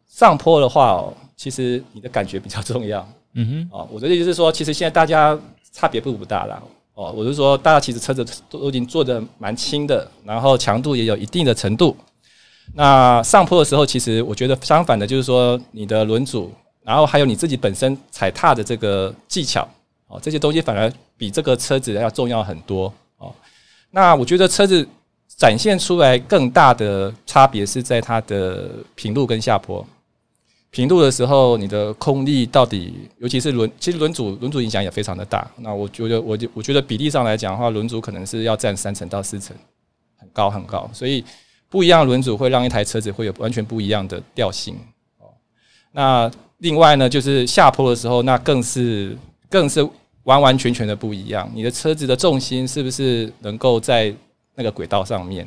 上坡的话哦，其实你的感觉比较重要。嗯哼，哦，我的意思是说，其实现在大家差别并不大啦。哦，我是说，大家其实车子都已经做的蛮轻的，然后强度也有一定的程度。那上坡的时候，其实我觉得相反的，就是说你的轮组。然后还有你自己本身踩踏的这个技巧哦，这些东西反而比这个车子要重要很多哦。那我觉得车子展现出来更大的差别是在它的平路跟下坡。平路的时候，你的空力到底，尤其是轮，其实轮组轮组影响也非常的大。那我觉得，我就我觉得比例上来讲的话，轮组可能是要占三成到四成，很高很高。所以不一样轮组会让一台车子会有完全不一样的调性哦。那另外呢，就是下坡的时候，那更是更是完完全全的不一样。你的车子的重心是不是能够在那个轨道上面？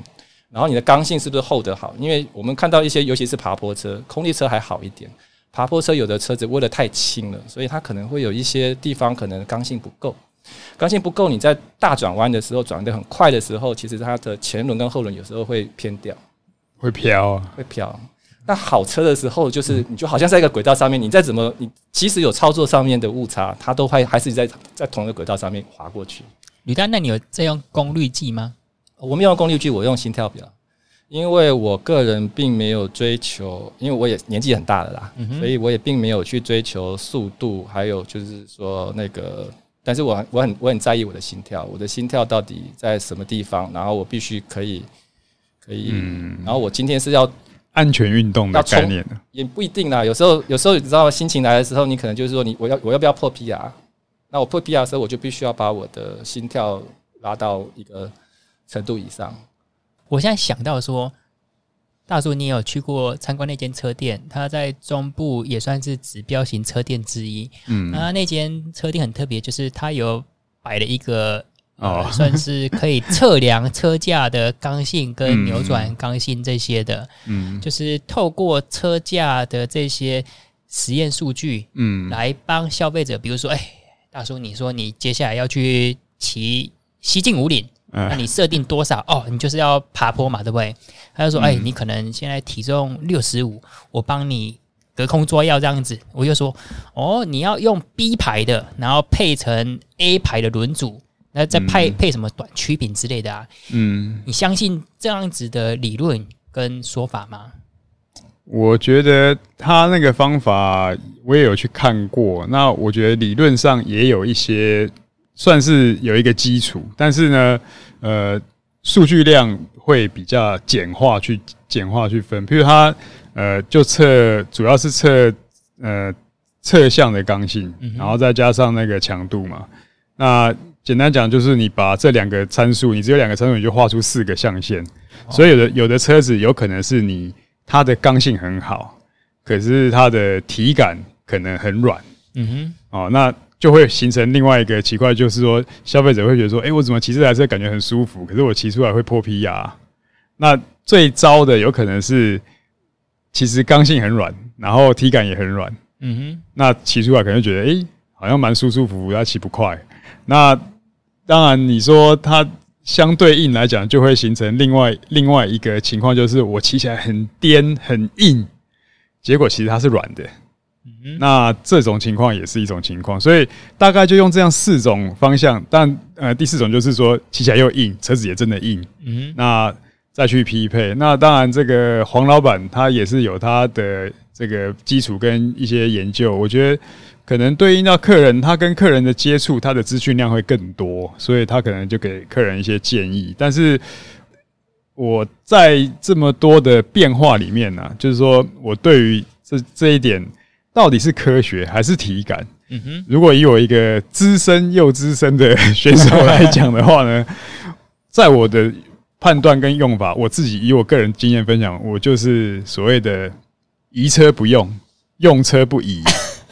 然后你的刚性是不是 hold 得好？因为我们看到一些，尤其是爬坡车，空力车还好一点。爬坡车有的车子为了太轻了，所以它可能会有一些地方可能刚性不够。刚性不够，你在大转弯的时候转得很快的时候，其实它的前轮跟后轮有时候会偏掉，会飘啊，会飘。那好车的时候，就是你就好像在一个轨道上面，你再怎么你即使有操作上面的误差，它都会还是在在同一个轨道上面滑过去。吕丹，那你有在用功率计吗？我没有用功率计，我用心跳表，因为我个人并没有追求，因为我也年纪很大了啦，嗯、所以我也并没有去追求速度，还有就是说那个，但是我我很我很在意我的心跳，我的心跳到底在什么地方，然后我必须可以可以，嗯、然后我今天是要。安全运动的概念也不一定啦。有时候，有时候你知道，心情来的时候，你可能就是说，你我要我要不要破 PR？那我破 PR 的时候，我就必须要把我的心跳拉到一个程度以上。我现在想到说，大叔，你有去过参观那间车店？它在中部也算是指标型车店之一。嗯，那那间车店很特别，就是它有摆了一个。哦，算是可以测量车架的刚性跟扭转刚性这些的，嗯，就是透过车架的这些实验数据，嗯，来帮消费者，比如说，哎，大叔，你说你接下来要去骑西进五岭，那你设定多少？哦，你就是要爬坡嘛，对不对？他就说，哎，你可能现在体重六十五，我帮你隔空抓药这样子。我就说，哦，你要用 B 牌的，然后配成 A 牌的轮组，那再配配什么短曲柄之类的啊？嗯，你相信这样子的理论跟说法吗？我觉得他那个方法我也有去看过，那我觉得理论上也有一些算是有一个基础，但是呢，呃，数据量会比较简化去简化去分，譬如他呃就测主要是测呃侧向的刚性，然后再加上那个强度嘛。那简单讲就是你把这两个参数，你只有两个参数，你就画出四个象限，所以有的有的车子有可能是你。它的刚性很好，可是它的体感可能很软。嗯哼，哦，那就会形成另外一个奇怪，就是说消费者会觉得说，哎，我怎么骑这台车感觉很舒服，可是我骑出来会破皮牙。那最糟的有可能是，其实刚性很软，然后体感也很软。嗯哼，那骑出来可能觉得，哎，好像蛮舒舒服服，它骑不快。那当然，你说它。相对应来讲，就会形成另外另外一个情况，就是我骑起来很颠很硬，结果其实它是软的。那这种情况也是一种情况，所以大概就用这样四种方向。但呃，第四种就是说骑起来又硬，车子也真的硬。嗯，那再去匹配。那当然，这个黄老板他也是有他的这个基础跟一些研究，我觉得。可能对应到客人，他跟客人的接触，他的资讯量会更多，所以他可能就给客人一些建议。但是我在这么多的变化里面呢、啊，就是说我对于这这一点到底是科学还是体感？嗯哼，如果以我一个资深又资深的选手来讲的话呢，在我的判断跟用法，我自己以我个人经验分享，我就是所谓的移车不用，用车不移。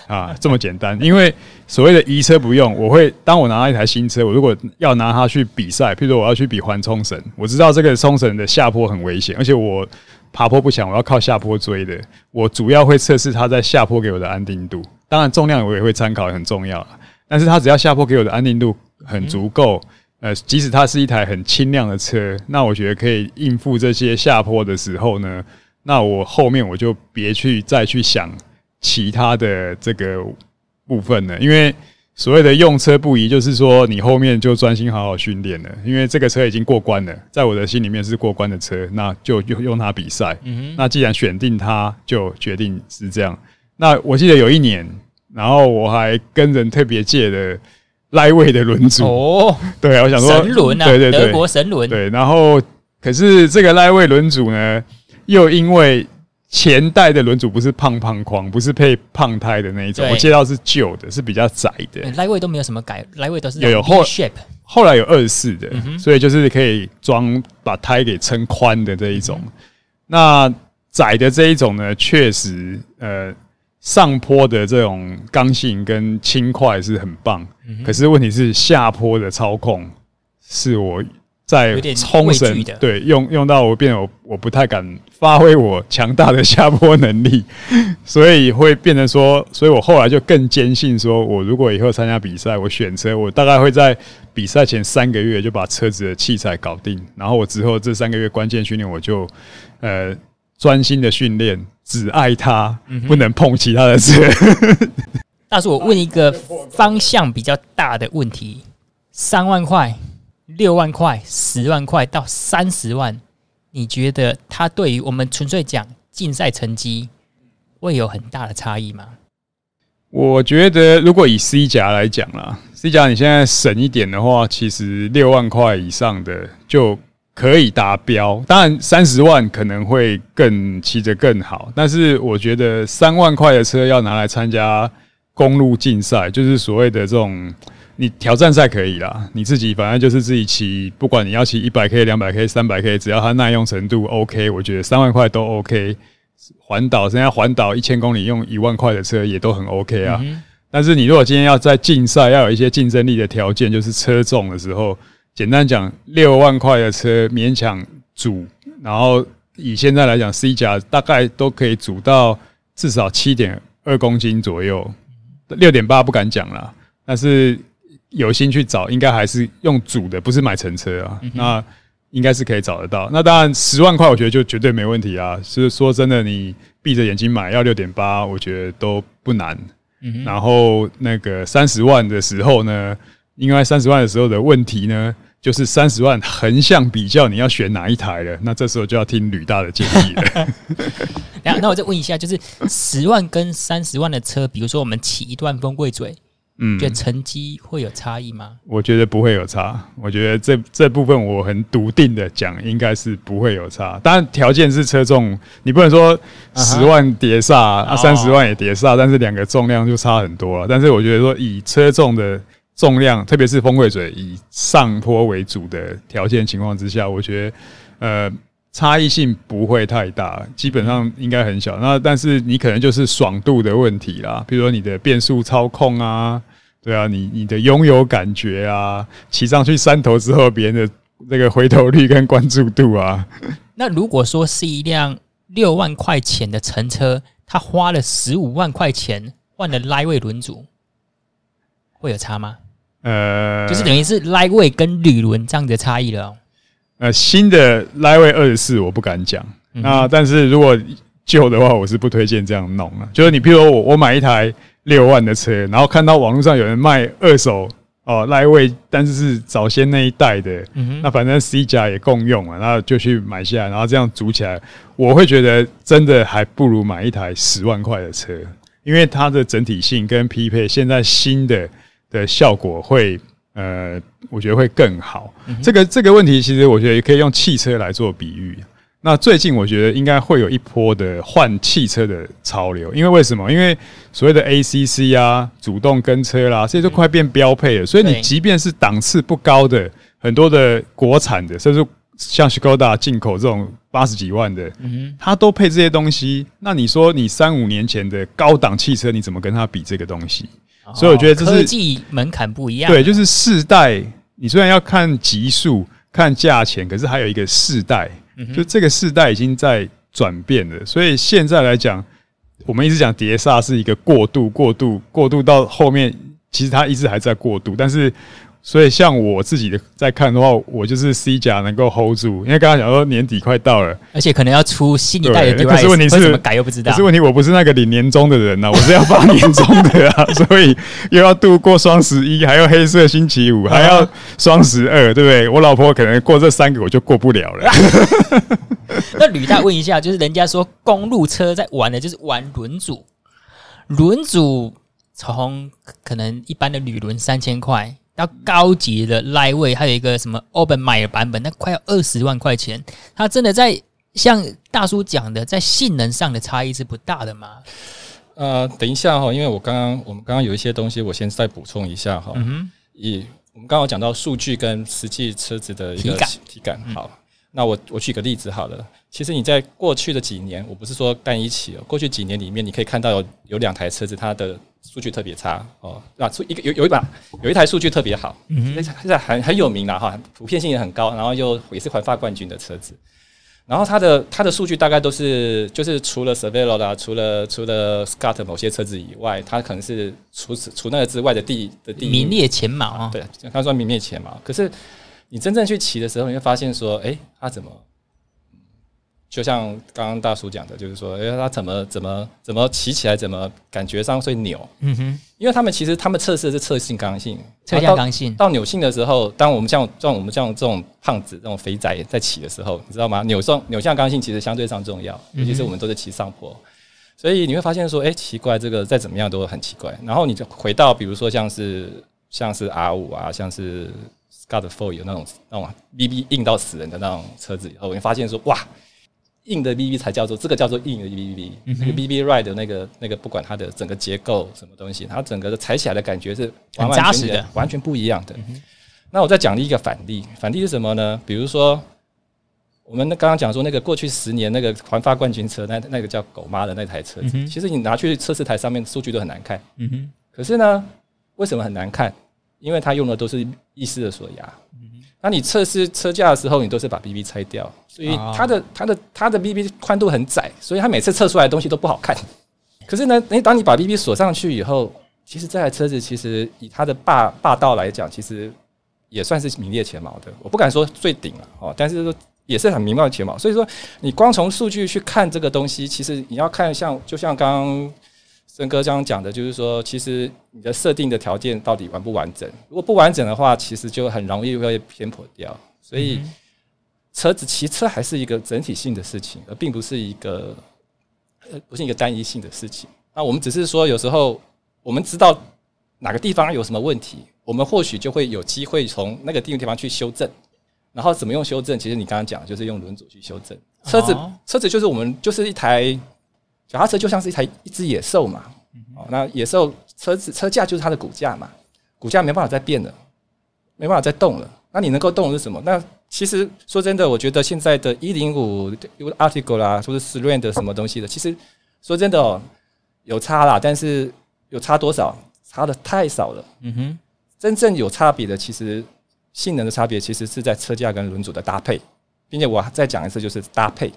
啊，这么简单，因为所谓的移车不用，我会当我拿到一台新车，我如果要拿它去比赛，譬如说我要去比环冲绳，我知道这个冲绳的下坡很危险，而且我爬坡不强，我要靠下坡追的，我主要会测试它在下坡给我的安定度，当然重量我也会参考，很重要，但是它只要下坡给我的安定度很足够，呃，即使它是一台很轻量的车，那我觉得可以应付这些下坡的时候呢，那我后面我就别去再去想。其他的这个部分呢，因为所谓的用车不移，就是说你后面就专心好好训练了。因为这个车已经过关了，在我的心里面是过关的车，那就用用它比赛。嗯哼。那既然选定它，就决定是这样。那我记得有一年，然后我还跟人特别借了 Lightweight 的轮组。哦，对，我想说神轮啊，对对对，德国神轮。对，然后可是这个 Lightweight 轮组呢，又因为前代的轮组不是胖胖框，不是配胖胎的那一种，我接到是旧的，是比较窄的。来位都没有什么改，来位都是有有后 shape，后来有二十四的，所以就是可以装把胎给撑宽的这一种。那窄的这一种呢，确实呃上坡的这种刚性跟轻快是很棒，可是问题是下坡的操控是我。在冲绳，对，用用到我变我我不太敢发挥我强大的下坡能力，所以会变成说，所以我后来就更坚信说，我如果以后参加比赛，我选车，我大概会在比赛前三个月就把车子的器材搞定，然后我之后这三个月关键训练，我就呃专心的训练，只爱它，不能碰其他的车。但是我问一个方向比较大的问题，三万块。六万块、十万块到三十万，你觉得它对于我们纯粹讲竞赛成绩会有很大的差异吗？我觉得，如果以 C 甲来讲啦，C 甲你现在省一点的话，其实六万块以上的就可以达标。当然，三十万可能会更骑得更好，但是我觉得三万块的车要拿来参加公路竞赛，就是所谓的这种。你挑战赛可以啦，你自己反正就是自己骑，不管你要骑一百 K、两百 K、三百 K，只要它耐用程度 OK，我觉得三万块都 OK。环岛，现在环岛一千公里用一万块的车也都很 OK 啊。嗯、但是你如果今天要在竞赛，要有一些竞争力的条件，就是车重的时候，简单讲，六万块的车勉强组，然后以现在来讲，C 甲大概都可以组到至少七点二公斤左右，六点八不敢讲啦，但是。有心去找，应该还是用组的，不是买成车啊。嗯、那应该是可以找得到。那当然十万块，我觉得就绝对没问题啊。是说真的，你闭着眼睛买要六点八，我觉得都不难。嗯、然后那个三十万的时候呢，应该三十万的时候的问题呢，就是三十万横向比较，你要选哪一台了？那这时候就要听吕大的建议了。然后，那我再问一下，就是十万跟三十万的车，比如说我们骑一段风柜嘴。嗯，觉得成绩会有差异吗？我觉得不会有差。我觉得这这部分我很笃定的讲，应该是不会有差。当然条件是车重，你不能说十万碟刹啊，三十万也碟刹，但是两个重量就差很多了。但是我觉得说以车重的重量，特别是风柜嘴以上坡为主的条件情况之下，我觉得呃差异性不会太大，基本上应该很小。那但是你可能就是爽度的问题啦，比如说你的变速操控啊。对啊，你你的拥有感觉啊，骑上去山头之后，别人的那个回头率跟关注度啊。那如果说是一辆六万块钱的乘车，他花了十五万块钱换了 Lightweight 轮组，会有差吗？呃，就是等于是 Lightweight 跟铝轮这样的差异了哦。呃，新的 Lightweight 二十四我不敢讲，嗯、那但是如果旧的话，我是不推荐这样弄了。就是你，譬如说我我买一台。六万的车，然后看到网络上有人卖二手哦，Lightweight，但是是早先那一代的，嗯、那反正 C 甲也共用嘛，然后就去买下来，然后这样组起来，我会觉得真的还不如买一台十万块的车，因为它的整体性跟匹配现在新的的效果会，呃，我觉得会更好。嗯、这个这个问题其实我觉得也可以用汽车来做比喻。那最近我觉得应该会有一波的换汽车的潮流，因为为什么？因为所谓的 ACC 啊、主动跟车啦，这些都快变标配了。所以你即便是档次不高的很多的国产的，甚至像 Skoda 进口这种八十几万的，它都配这些东西。那你说你三五年前的高档汽车，你怎么跟它比这个东西？所以我觉得这是科技门槛不一样。对，就是世代。你虽然要看级数、看价钱，可是还有一个世代。就这个世代已经在转变了，所以现在来讲，我们一直讲碟刹是一个过渡，过渡，过渡到后面，其实它一直还在过渡，但是。所以，像我自己的在看的话，我就是 C 甲能够 hold 住，因为刚刚讲说年底快到了，而且可能要出新一代的 device，可是问题是怎么改又不知道。可是问题我不是那个领年终的人呐、啊，我是要发年终的啊，所以又要度过双十一，还要黑色星期五，还要双十二，对不对？我老婆可能过这三个我就过不了了。那吕大问一下，就是人家说公路车在玩的就是玩轮组，轮组从可能一般的铝轮三千块。到高级的 Lightweight，还有一个什么 Open-Mile 版本，那快要二十万块钱。它真的在像大叔讲的，在性能上的差异是不大的吗？呃，等一下哈，因为我刚刚我们刚刚有一些东西，我先再补充一下哈。嗯哼。以我们刚刚讲到数据跟实际车子的一个体感，体感好。嗯、那我我举个例子好了。其实你在过去的几年，我不是说单一起哦，过去几年里面，你可以看到有有两台车子，它的数据特别差哦，啊，出一个有有一把有一台数据特别好，现在很很有名了哈，普遍性也很高，然后又也是环法冠军的车子，然后它的它的数据大概都是就是除了 Cervelo 啦，除了除了 Scott 某些车子以外，它可能是除此除那个之外的第的第一。名列前茅啊，对，他说名列前茅，可是你真正去骑的时候，你会发现说，哎，它怎么？就像刚刚大叔讲的，就是说，哎，他怎么怎么怎么骑起来，怎么感觉上会扭？嗯哼，因为他们其实他们测试的是侧性刚性，侧向刚性到。到扭性的时候，当我们像像我们像这种胖子、这种肥仔在骑的时候，你知道吗？扭上扭向刚性其实相对上重要，尤其是我们都是骑上坡，所以你会发现说，哎，奇怪，这个再怎么样都很奇怪。然后你就回到，比如说像是像是 R 五啊，像是 Scott Four 有那种那种 BB 硬到死人的那种车子以后，你发现说，哇！硬的 BB 才叫做这个叫做硬的 BB，那个 BB Ride 的那个那个不管它的整个结构什么东西，它整个的踩起来的感觉是完完全全的，完全不一样的。那我再讲一个反例，反例是什么呢？比如说我们刚刚讲说那个过去十年那个环发冠军车，那那个叫狗妈的那台车子，其实你拿去测试台上面数据都很难看。可是呢，为什么很难看？因为它用的都是意式的锁牙。那你测试车架的时候，你都是把 BB 拆掉，所以它的它的它的 BB 宽度很窄，所以它每次测出来的东西都不好看。可是呢，诶，当你把 BB 锁上去以后，其实这台车子其实以它的霸霸道来讲，其实也算是名列前茅的。我不敢说最顶了哦，但是说也是很名列前茅。所以说，你光从数据去看这个东西，其实你要看像就像刚刚森哥刚刚讲的，就是说，其实你的设定的条件到底完不完整？如果不完整的话，其实就很容易会偏颇掉。所以。嗯车子骑车还是一个整体性的事情，而并不是一个呃，不是一个单一性的事情。那我们只是说，有时候我们知道哪个地方有什么问题，我们或许就会有机会从那个地方去修正。然后怎么用修正？其实你刚刚讲，就是用轮组去修正。车子，车子就是我们就是一台脚踏车，就像是一台一只野兽嘛。哦，那野兽车子车架就是它的骨架嘛，骨架没办法再变了，没办法再动了。那你能够动的是什么？那其实说真的，我觉得现在的一零五 article 啦，或者 s r a n 的什么东西的，其实说真的哦，有差啦，但是有差多少？差的太少了。嗯哼，真正有差别的，其实性能的差别，其实是在车架跟轮组的搭配，并且我再讲一次，就是搭配。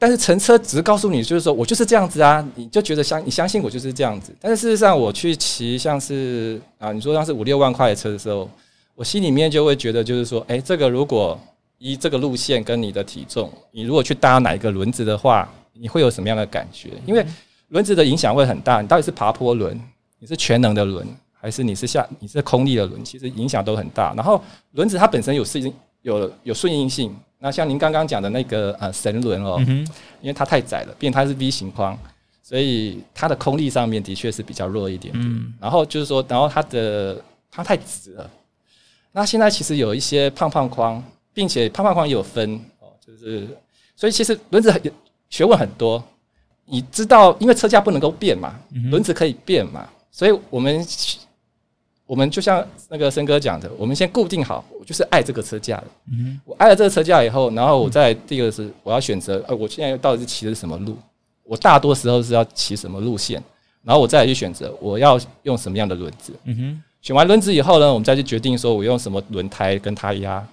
但是乘车只是告诉你，就是说我就是这样子啊，你就觉得相你相信我就是这样子。但是事实上，我去骑像是啊，你说像是五六万块的车的时候。我心里面就会觉得，就是说，哎，这个如果依这个路线跟你的体重，你如果去搭哪一个轮子的话，你会有什么样的感觉？因为轮子的影响会很大。你到底是爬坡轮，你是全能的轮，还是你是下你是空力的轮？其实影响都很大。然后轮子它本身有适应，有有顺应性。那像您刚刚讲的那个呃神轮哦，因为它太窄了，变它是 V 型框，所以它的空力上面的确是比较弱一点点。然后就是说，然后它的它太直了。那现在其实有一些胖胖框，并且胖胖框也有分哦，就是所以其实轮子很学问很多。你知道，因为车架不能够变嘛，轮子可以变嘛，所以我们我们就像那个森哥讲的，我们先固定好，我就是爱这个车架的。我爱了这个车架以后，然后我再第二个是我要选择，呃，我现在到底是骑的是什么路？我大多时候是要骑什么路线？然后我再来去选择我要用什么样的轮子。嗯哼。选完轮子以后呢，我们再去决定说我用什么轮胎跟胎压，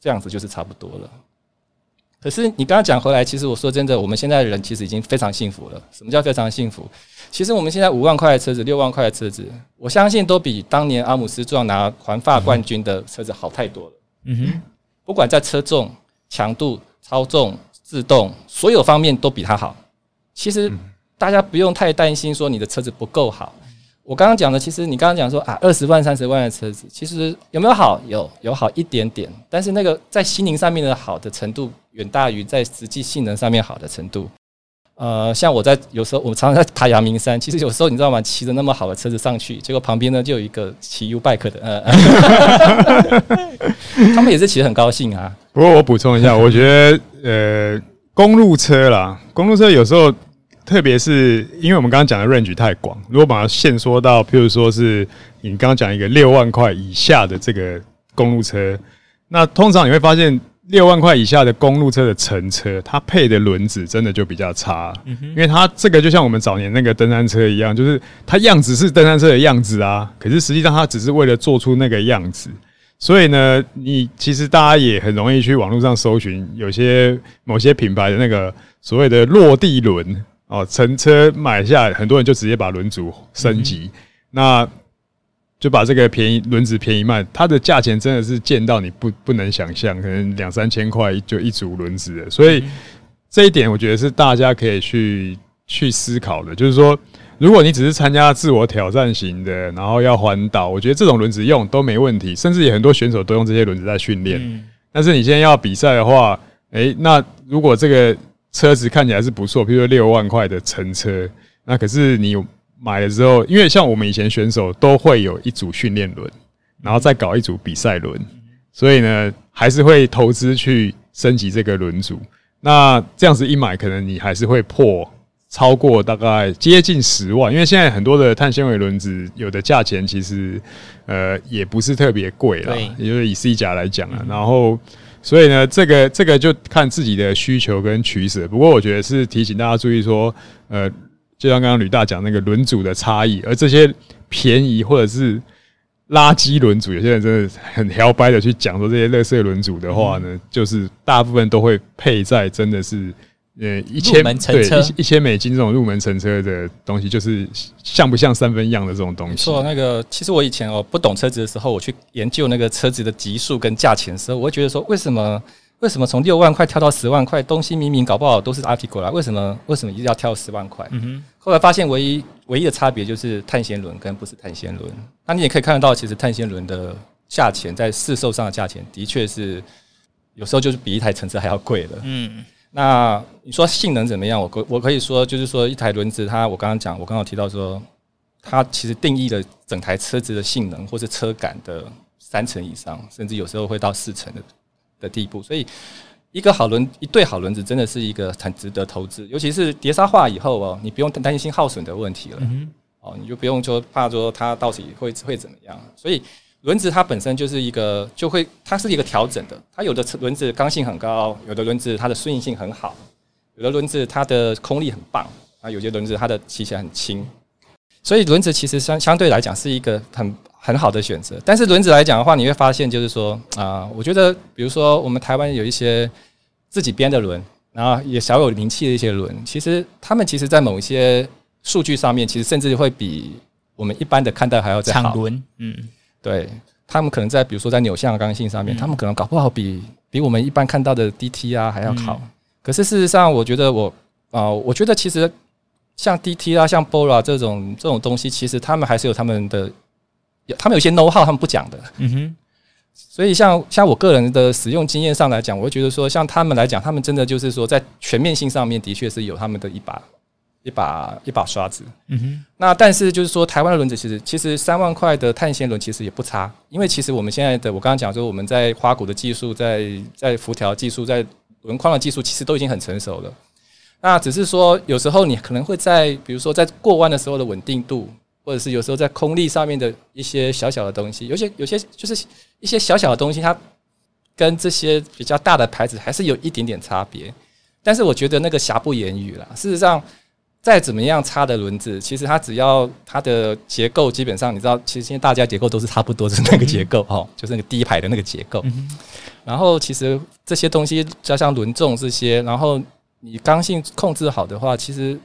这样子就是差不多了。可是你刚刚讲回来，其实我说真的，我们现在的人其实已经非常幸福了。什么叫非常幸福？其实我们现在五万块的车子、六万块的车子，我相信都比当年阿姆斯壮拿环法冠军的车子好太多了。嗯哼，不管在车重、强度、操纵、制动，所有方面都比它好。其实大家不用太担心说你的车子不够好。我刚刚讲的，其实你刚刚讲说啊，二十万、三十万的车子，其实有没有好？有，有好一点点，但是那个在心灵上面的好的程度，远大于在实际性能上面好的程度。呃，像我在有时候，我常常在爬阳明山，其实有时候你知道吗？骑着那么好的车子上去，结果旁边呢就有一个骑 U bike 的，呃，他们也是骑得很高兴啊。不过我补充一下，我觉得呃，公路车啦，公路车有时候。特别是因为我们刚刚讲的 range 太广，如果把它限缩到，譬如说是你刚刚讲一个六万块以下的这个公路车，那通常你会发现六万块以下的公路车的乘车，它配的轮子真的就比较差，因为它这个就像我们早年那个登山车一样，就是它样子是登山车的样子啊，可是实际上它只是为了做出那个样子，所以呢，你其实大家也很容易去网络上搜寻有些某些品牌的那个所谓的落地轮。哦，乘车买下来，很多人就直接把轮组升级，嗯、那就把这个便宜轮子便宜卖，它的价钱真的是贱到你不不能想象，可能两三千块就一组轮子了。所以这一点我觉得是大家可以去去思考的，就是说，如果你只是参加自我挑战型的，然后要环岛，我觉得这种轮子用都没问题，甚至也很多选手都用这些轮子在训练。嗯、但是你现在要比赛的话，诶、欸，那如果这个车子看起来是不错，比如说六万块的乘车，那可是你买了之后，因为像我们以前选手都会有一组训练轮，然后再搞一组比赛轮，所以呢，还是会投资去升级这个轮组。那这样子一买，可能你还是会破超过大概接近十万，因为现在很多的碳纤维轮子，有的价钱其实呃也不是特别贵啦，也就是以 C 甲来讲啊，然后。所以呢，这个这个就看自己的需求跟取舍。不过我觉得是提醒大家注意说，呃，就像刚刚吕大讲那个轮组的差异，而这些便宜或者是垃圾轮组，有些人真的很摇摆的去讲说这些垃圾轮组的话呢，就是大部分都会配在真的是呃一千入门乘车对一一千美金这种入门乘车的东西，就是像不像三分样的这种东西？说那个，其实我以前哦不懂车子的时候，我去研究那个车子的级数跟价钱的时候，我会觉得说，为什么为什么从六万块跳到十万块，东西明明搞不好都是 Articula，为什么为什么一定要跳十万块？嗯哼。后来发现，唯一唯一的差别就是碳纤轮跟不是碳纤轮。那你也可以看得到，其实碳纤轮的价钱在市售上的价钱，的确是有时候就是比一台乘车还要贵的。嗯。那你说性能怎么样？我可我可以说，就是说一台轮子，它我刚刚讲，我刚刚提到说，它其实定义了整台车子的性能或是车感的三成以上，甚至有时候会到四成的的地步。所以，一个好轮一对好轮子真的是一个很值得投资，尤其是碟刹化以后哦，你不用担心耗损的问题了。哦，你就不用说怕说它到底会会怎么样。所以。轮子它本身就是一个，就会它是一个调整的。它有的轮子刚性很高，有的轮子它的顺应性很好，有的轮子它的空力很棒，啊，有些轮子它的骑起来很轻。所以轮子其实相相对来讲是一个很很好的选择。但是轮子来讲的话，你会发现就是说啊，我觉得比如说我们台湾有一些自己编的轮，然后也小有名气的一些轮，其实他们其实在某一些数据上面，其实甚至会比我们一般的看待还要再好。轮，嗯。对他们可能在比如说在扭向刚性上面，他们可能搞不好比比我们一般看到的 DT 啊还要好。可是事实上，我觉得我啊，我觉得其实像 DT 啊，像 Bora 这种这种东西，其实他们还是有他们的，他们有些 know how 他们不讲的。嗯哼。所以像像我个人的使用经验上来讲，我会觉得说，像他们来讲，他们真的就是说在全面性上面的确是有他们的一把。一把一把刷子，嗯哼。那但是就是说，台湾的轮子其实其实三万块的碳纤轮其实也不差，因为其实我们现在的我刚刚讲说，我们在花鼓的技术，在在辐条技术，在轮框的技术，其实都已经很成熟了。那只是说，有时候你可能会在比如说在过弯的时候的稳定度，或者是有时候在空力上面的一些小小的东西，有些有些就是一些小小的东西，它跟这些比较大的牌子还是有一点点差别。但是我觉得那个瑕不掩瑜啦，事实上。再怎么样差的轮子，其实它只要它的结构基本上，你知道，其实现在大家结构都是差不多，是那个结构哦，就是那个第一排的那个结构。然后其实这些东西加上轮重这些，然后你刚性控制好的话，其实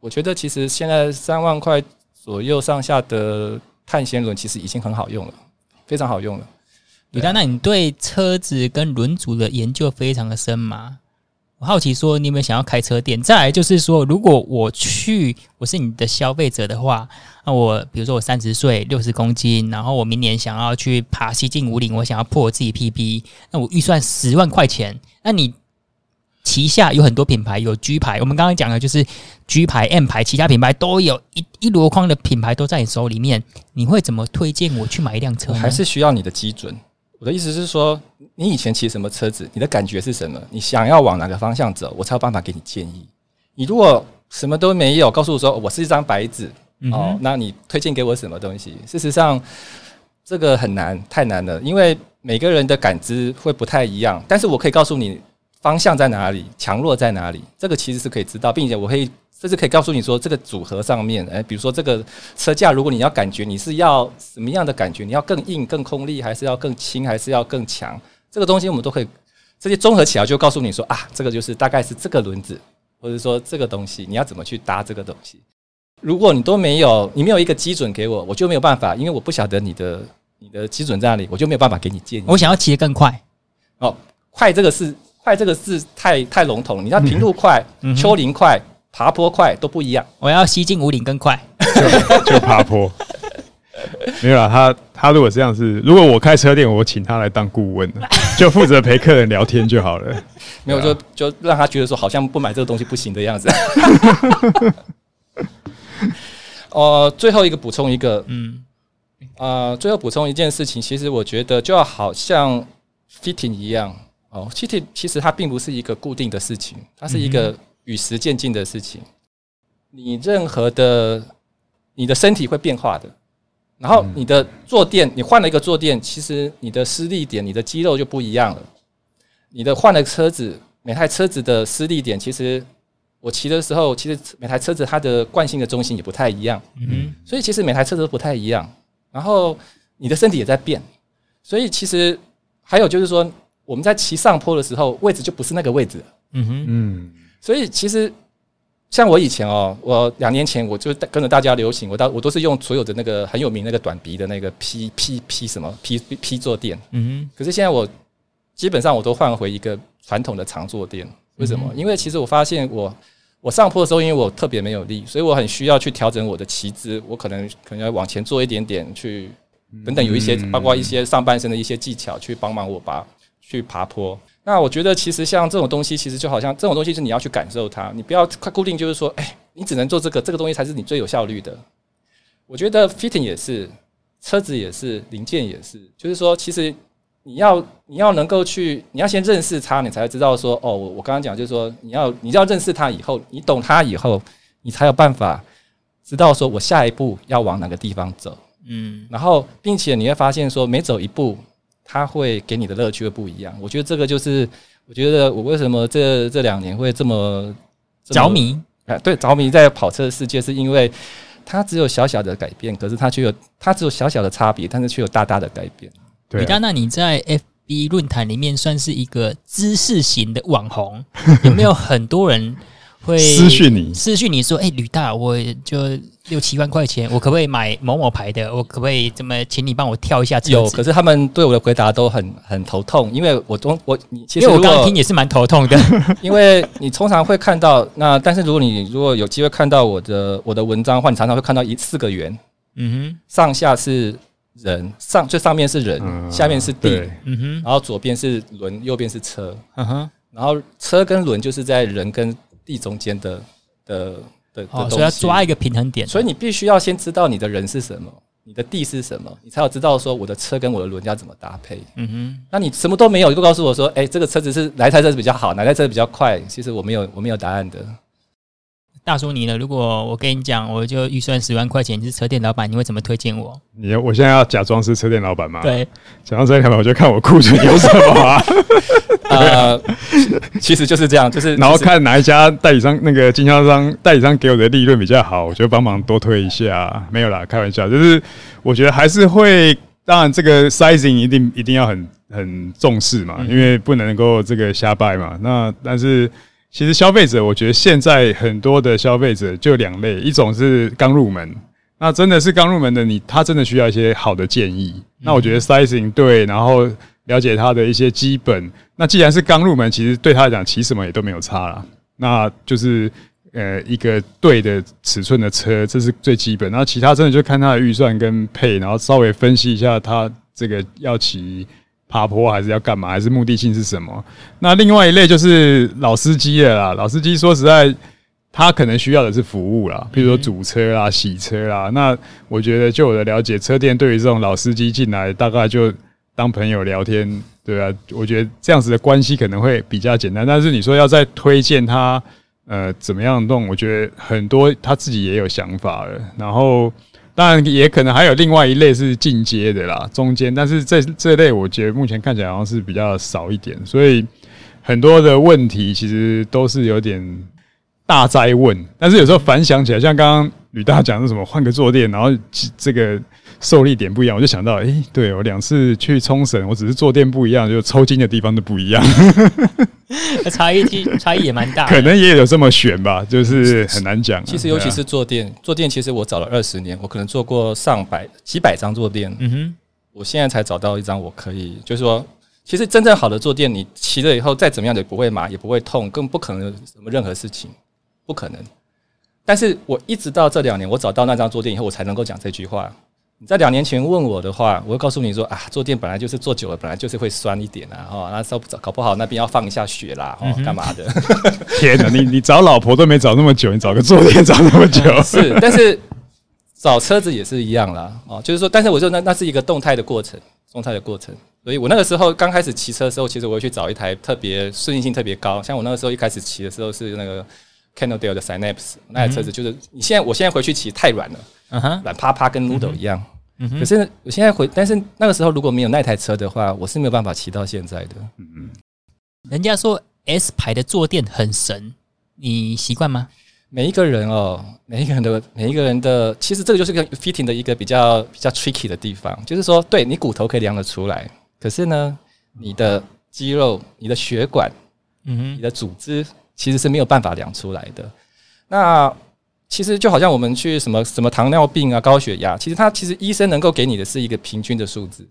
我觉得其实现在三万块左右上下的碳纤轮其实已经很好用了，非常好用了。李丹，那你对车子跟轮组的研究非常的深吗？我好奇说，你有没有想要开车店？再来就是说，如果我去，我是你的消费者的话，那我比如说我三十岁，六十公斤，然后我明年想要去爬西进武岭，我想要破我自己 PB，那我预算十万块钱。那你旗下有很多品牌，有 G 牌，我们刚刚讲的就是 G 牌、M 牌，其他品牌都有一一箩筐的品牌都在你手里面，你会怎么推荐我去买一辆车？还是需要你的基准？我的意思是说，你以前骑什么车子？你的感觉是什么？你想要往哪个方向走？我才有办法给你建议。你如果什么都没有，告诉我说我是一张白纸哦，那你推荐给我什么东西？事实上，这个很难，太难了，因为每个人的感知会不太一样。但是我可以告诉你方向在哪里，强弱在哪里，这个其实是可以知道，并且我可以。这是可以告诉你说，这个组合上面，诶，比如说这个车架，如果你要感觉你是要什么样的感觉，你要更硬、更空力，还是要更轻，还是要更强？这个东西我们都可以，这些综合起来就告诉你说啊，这个就是大概是这个轮子，或者说这个东西，你要怎么去搭这个东西？如果你都没有，你没有一个基准给我，我就没有办法，因为我不晓得你的你的基准在哪里，我就没有办法给你建议。我想要骑得更快，哦，快这个是快这个是太太笼统了，你要平路快，嗯、丘陵快。爬坡快都不一样，我要西进五岭更快，就就爬坡。没有啦，他他如果这样是，如果我开车店，我请他来当顾问，就负责陪客人聊天就好了。没有，就就让他觉得说好像不买这个东西不行的样子。哦、呃，最后一个补充一个，嗯，啊、呃，最后补充一件事情，其实我觉得就要好像 fitting 一样哦，fitting 其实它并不是一个固定的事情，它是一个。与时渐进的事情，你任何的你的身体会变化的，然后你的坐垫，你换了一个坐垫，其实你的施力点，你的肌肉就不一样了。你的换了车子，每台车子的施力点，其实我骑的时候，其实每台车子它的惯性的中心也不太一样。嗯，所以其实每台车子都不太一样。然后你的身体也在变，所以其实还有就是说，我们在骑上坡的时候，位置就不是那个位置。嗯哼，嗯。所以其实像我以前哦，我两年前我就跟着大家流行，我到我都是用所有的那个很有名那个短鼻的那个 P P P 什么 P P 坐垫，嗯哼。可是现在我基本上我都换回一个传统的长坐垫，为什么？嗯、因为其实我发现我我上坡的时候，因为我特别没有力，所以我很需要去调整我的骑姿，我可能可能要往前坐一点点去。等等，有一些包括一些上半身的一些技巧去帮忙我吧，去爬坡。那我觉得其实像这种东西，其实就好像这种东西是你要去感受它，你不要快固定，就是说，哎，你只能做这个，这个东西才是你最有效率的。我觉得 fitting 也是，车子也是，零件也是，就是说，其实你要你要能够去，你要先认识它，你才知道说，哦，我我刚刚讲就是说，你要你要认识它以后，你懂它以后，你才有办法知道说我下一步要往哪个地方走。嗯，然后，并且你会发现说，每走一步，它会给你的乐趣会不一样。我觉得这个就是，我觉得我为什么这这两年会这么着迷？哎，对，着迷在跑车的世界，是因为它只有小小的改变，可是它却有它只有小小的差别，但是却有大大的改变。对、啊，李大，那你在 FB 论坛里面算是一个知识型的网红，有没有很多人？会 私讯你，私讯你说：“哎、欸，吕大，我就六七万块钱，我可不可以买某某牌的？我可不可以这么，请你帮我挑一下？”有，可是他们对我的回答都很很头痛，因为我中我你其实因为我刚刚听也是蛮头痛的，因为你通常会看到那，但是如果你如果有机会看到我的我的文章的话，你常常会看到一四个圆，嗯哼，上下是人，上最上面是人，嗯、下面是地，嗯哼，然后左边是轮，右边是车，嗯哼，然后车跟轮就是在人跟地中间的的的，哦，所以要抓一个平衡点，所以你必须要先知道你的人是什么，你的地是什么，你才有知道说我的车跟我的轮要怎么搭配。嗯哼，那你什么都没有，就告诉我说，哎，这个车子是哪台车子比较好，哪台车子比较快？其实我没有，我没有答案的。大叔，你呢？如果我跟你讲，我就预算十万块钱，你是车店老板，你会怎么推荐我？你，我现在要假装是车店老板吗？对，假装车店老板，我就看我库存有什么啊。呃，其实就是这样，就是然后看哪一家代理商那个经销商代理商给我的利润比较好，我就帮忙多推一下。没有啦，开玩笑，就是我觉得还是会，当然这个 sizing 一定一定要很很重视嘛，因为不能够这个瞎掰嘛。那但是。其实消费者，我觉得现在很多的消费者就两类，一种是刚入门，那真的是刚入门的你，他真的需要一些好的建议。那我觉得 sizing 对，然后了解他的一些基本。那既然是刚入门，其实对他来讲骑什么也都没有差啦。那就是呃一个对的尺寸的车，这是最基本。然后其他真的就看他的预算跟配，然后稍微分析一下他这个要骑。爬坡还是要干嘛？还是目的性是什么？那另外一类就是老司机了啦。老司机说实在，他可能需要的是服务啦，比如说煮车啦、洗车啦。那我觉得，就我的了解，车店对于这种老司机进来，大概就当朋友聊天，对啊。我觉得这样子的关系可能会比较简单。但是你说要再推荐他，呃，怎么样弄？我觉得很多他自己也有想法了。然后。当然，也可能还有另外一类是进阶的啦，中间。但是这这类，我觉得目前看起来好像是比较少一点，所以很多的问题其实都是有点大灾问。但是有时候反想起来，像刚刚吕大讲的什么换个坐垫，然后这个。受力点不一样，我就想到，诶、欸，对我两次去冲绳，我只是坐垫不一样，就抽筋的地方都不一样，差异差异也蛮大，可能也有这么选吧，就是很难讲、啊。其实尤其是坐垫，坐垫其实我找了二十年，我可能坐过上百几百张坐垫，嗯哼，我现在才找到一张我可以，就是说，其实真正好的坐垫，你骑了以后再怎么样也不会麻，也不会痛，更不可能有什么任何事情，不可能。但是我一直到这两年，我找到那张坐垫以后，我才能够讲这句话。你在两年前问我的话，我会告诉你说啊，坐垫本来就是坐久了，本来就是会酸一点啊，哈，那时候搞不好那边要放一下血啦，哦，干嘛的？天哪，你你找老婆都没找那么久，你找个坐垫找那么久？是，但是找车子也是一样啦，哦，就是说，但是我说那那是一个动态的过程，动态的过程。所以我那个时候刚开始骑车的时候，其实我会去找一台特别顺应性特别高，像我那个时候一开始骑的时候是那个 Cannondale 的 Synapse 那台车子，就是你现在我现在回去骑太软了。软趴趴跟 noodle 一样。可是我现在回，但是那个时候如果没有那台车的话，我是没有办法骑到现在的。嗯嗯，人家说 S 牌的坐垫很神，你习惯吗？每一个人哦，每一个人的每一个人的，其实这个就是个 fitting 的一个比较比较 tricky 的地方，就是说，对你骨头可以量得出来，可是呢，你的肌肉、你的血管、嗯哼，你的组织。其实是没有办法量出来的。那其实就好像我们去什么什么糖尿病啊、高血压，其实他其实医生能够给你的是一个平均的数字。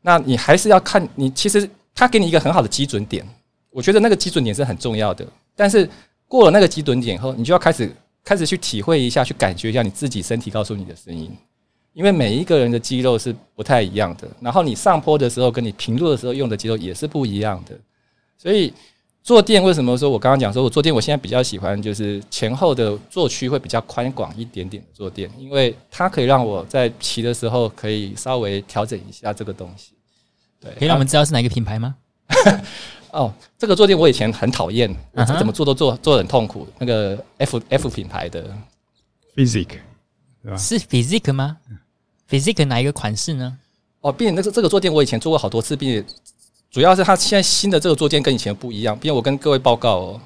那你还是要看你，其实他给你一个很好的基准点，我觉得那个基准点是很重要的。但是过了那个基准点以后，你就要开始开始去体会一下，去感觉一下你自己身体告诉你的声音，因为每一个人的肌肉是不太一样的。然后你上坡的时候跟你平路的时候用的肌肉也是不一样的，所以。坐垫为什么说？我刚刚讲说，我坐垫，我现在比较喜欢就是前后的坐区会比较宽广一点点的坐垫，因为它可以让我在骑的时候可以稍微调整一下这个东西。对，可以让我们知道是哪个品牌吗？哦，这个坐垫我以前很讨厌，我怎么坐都坐坐得很痛苦。那个 F F 品牌的 Physique 是 Physique 吗？Physique 哪一个款式呢？哦，并且那个这个坐垫我以前做过好多次，并且。主要是它现在新的这个坐垫跟以前不一样，因为我跟各位报告哦，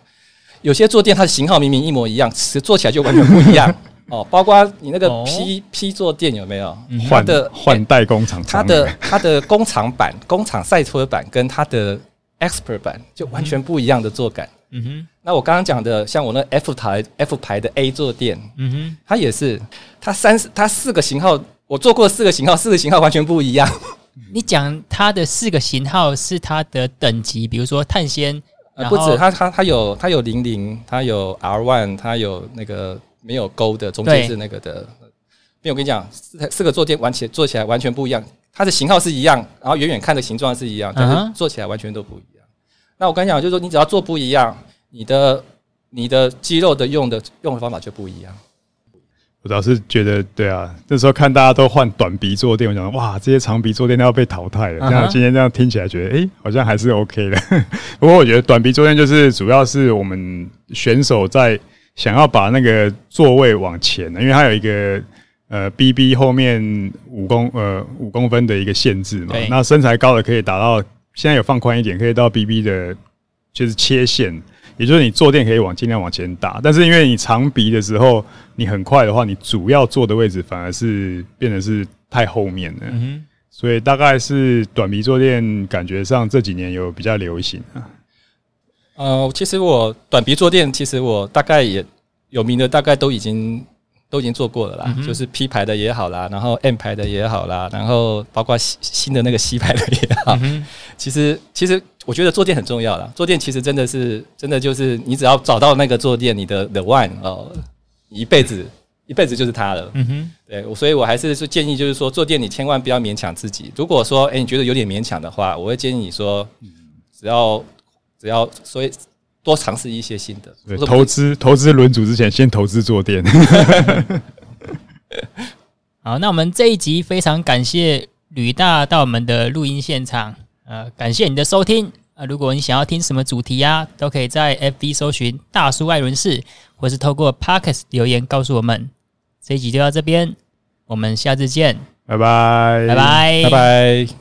有些坐垫它的型号明明一模一样，其实坐起来就完全不一样哦。包括你那个 P P 坐垫有没有？换的换代工厂，它的 它的工厂版、工厂赛车版跟它的 Expert 版就完全不一样的坐感。嗯哼。那我刚刚讲的，像我那 F 台 F 牌的 A 坐垫，嗯哼，它也是，它三它四个型号，我坐过四个型号，四个型号完全不一样。你讲它的四个型号是它的等级，比如说碳纤，呃，不止，它它它有它有零零，它有 R one，它有那个没有勾的，中间是那个的。因为我跟你讲，四四个坐垫完全坐起来完全不一样，它的型号是一样，然后远远看的形状是一样，但是做起来完全都不一样。那我跟你讲，就是说你只要做不一样，你的你的肌肉的用的用的方法就不一样。我倒是觉得，对啊，那时候看大家都换短鼻坐垫，我想哇，这些长鼻坐垫都要被淘汰了。这样今天这样听起来，觉得哎、欸，好像还是 OK 的。不过我觉得短鼻坐垫就是主要是我们选手在想要把那个座位往前，因为它有一个呃 BB 后面五公呃五公分的一个限制嘛。那身材高的可以达到，现在有放宽一点，可以到 BB 的，就是切线。也就是你坐垫可以往尽量往前打，但是因为你长鼻的时候，你很快的话，你主要坐的位置反而是变得是太后面了。嗯，所以大概是短鼻坐垫，感觉上这几年有比较流行啊。呃，其实我短鼻坐垫，其实我大概也有名的，大概都已经都已经做过了啦，嗯、就是 P 牌的也好啦，然后 M 牌的也好啦，然后包括新的那个 C 牌的也好，嗯、其实其实。我觉得坐垫很重要啦，坐垫其实真的是真的就是你只要找到那个坐垫，你的 the one 哦，一辈子一辈子就是它了。嗯哼，对，所以我还是是建议，就是说坐垫你千万不要勉强自己。如果说哎、欸、你觉得有点勉强的话，我会建议你说，只要只要所以多尝试一些新的。对，投资投资轮组之前，先投资坐垫。好，那我们这一集非常感谢吕大到我们的录音现场，呃，感谢你的收听。啊，如果你想要听什么主题呀、啊，都可以在 FB 搜寻“大叔艾伦士”，或是透过 Podcast 留言告诉我们。这一集就到这边，我们下次见，拜拜，拜拜，拜拜。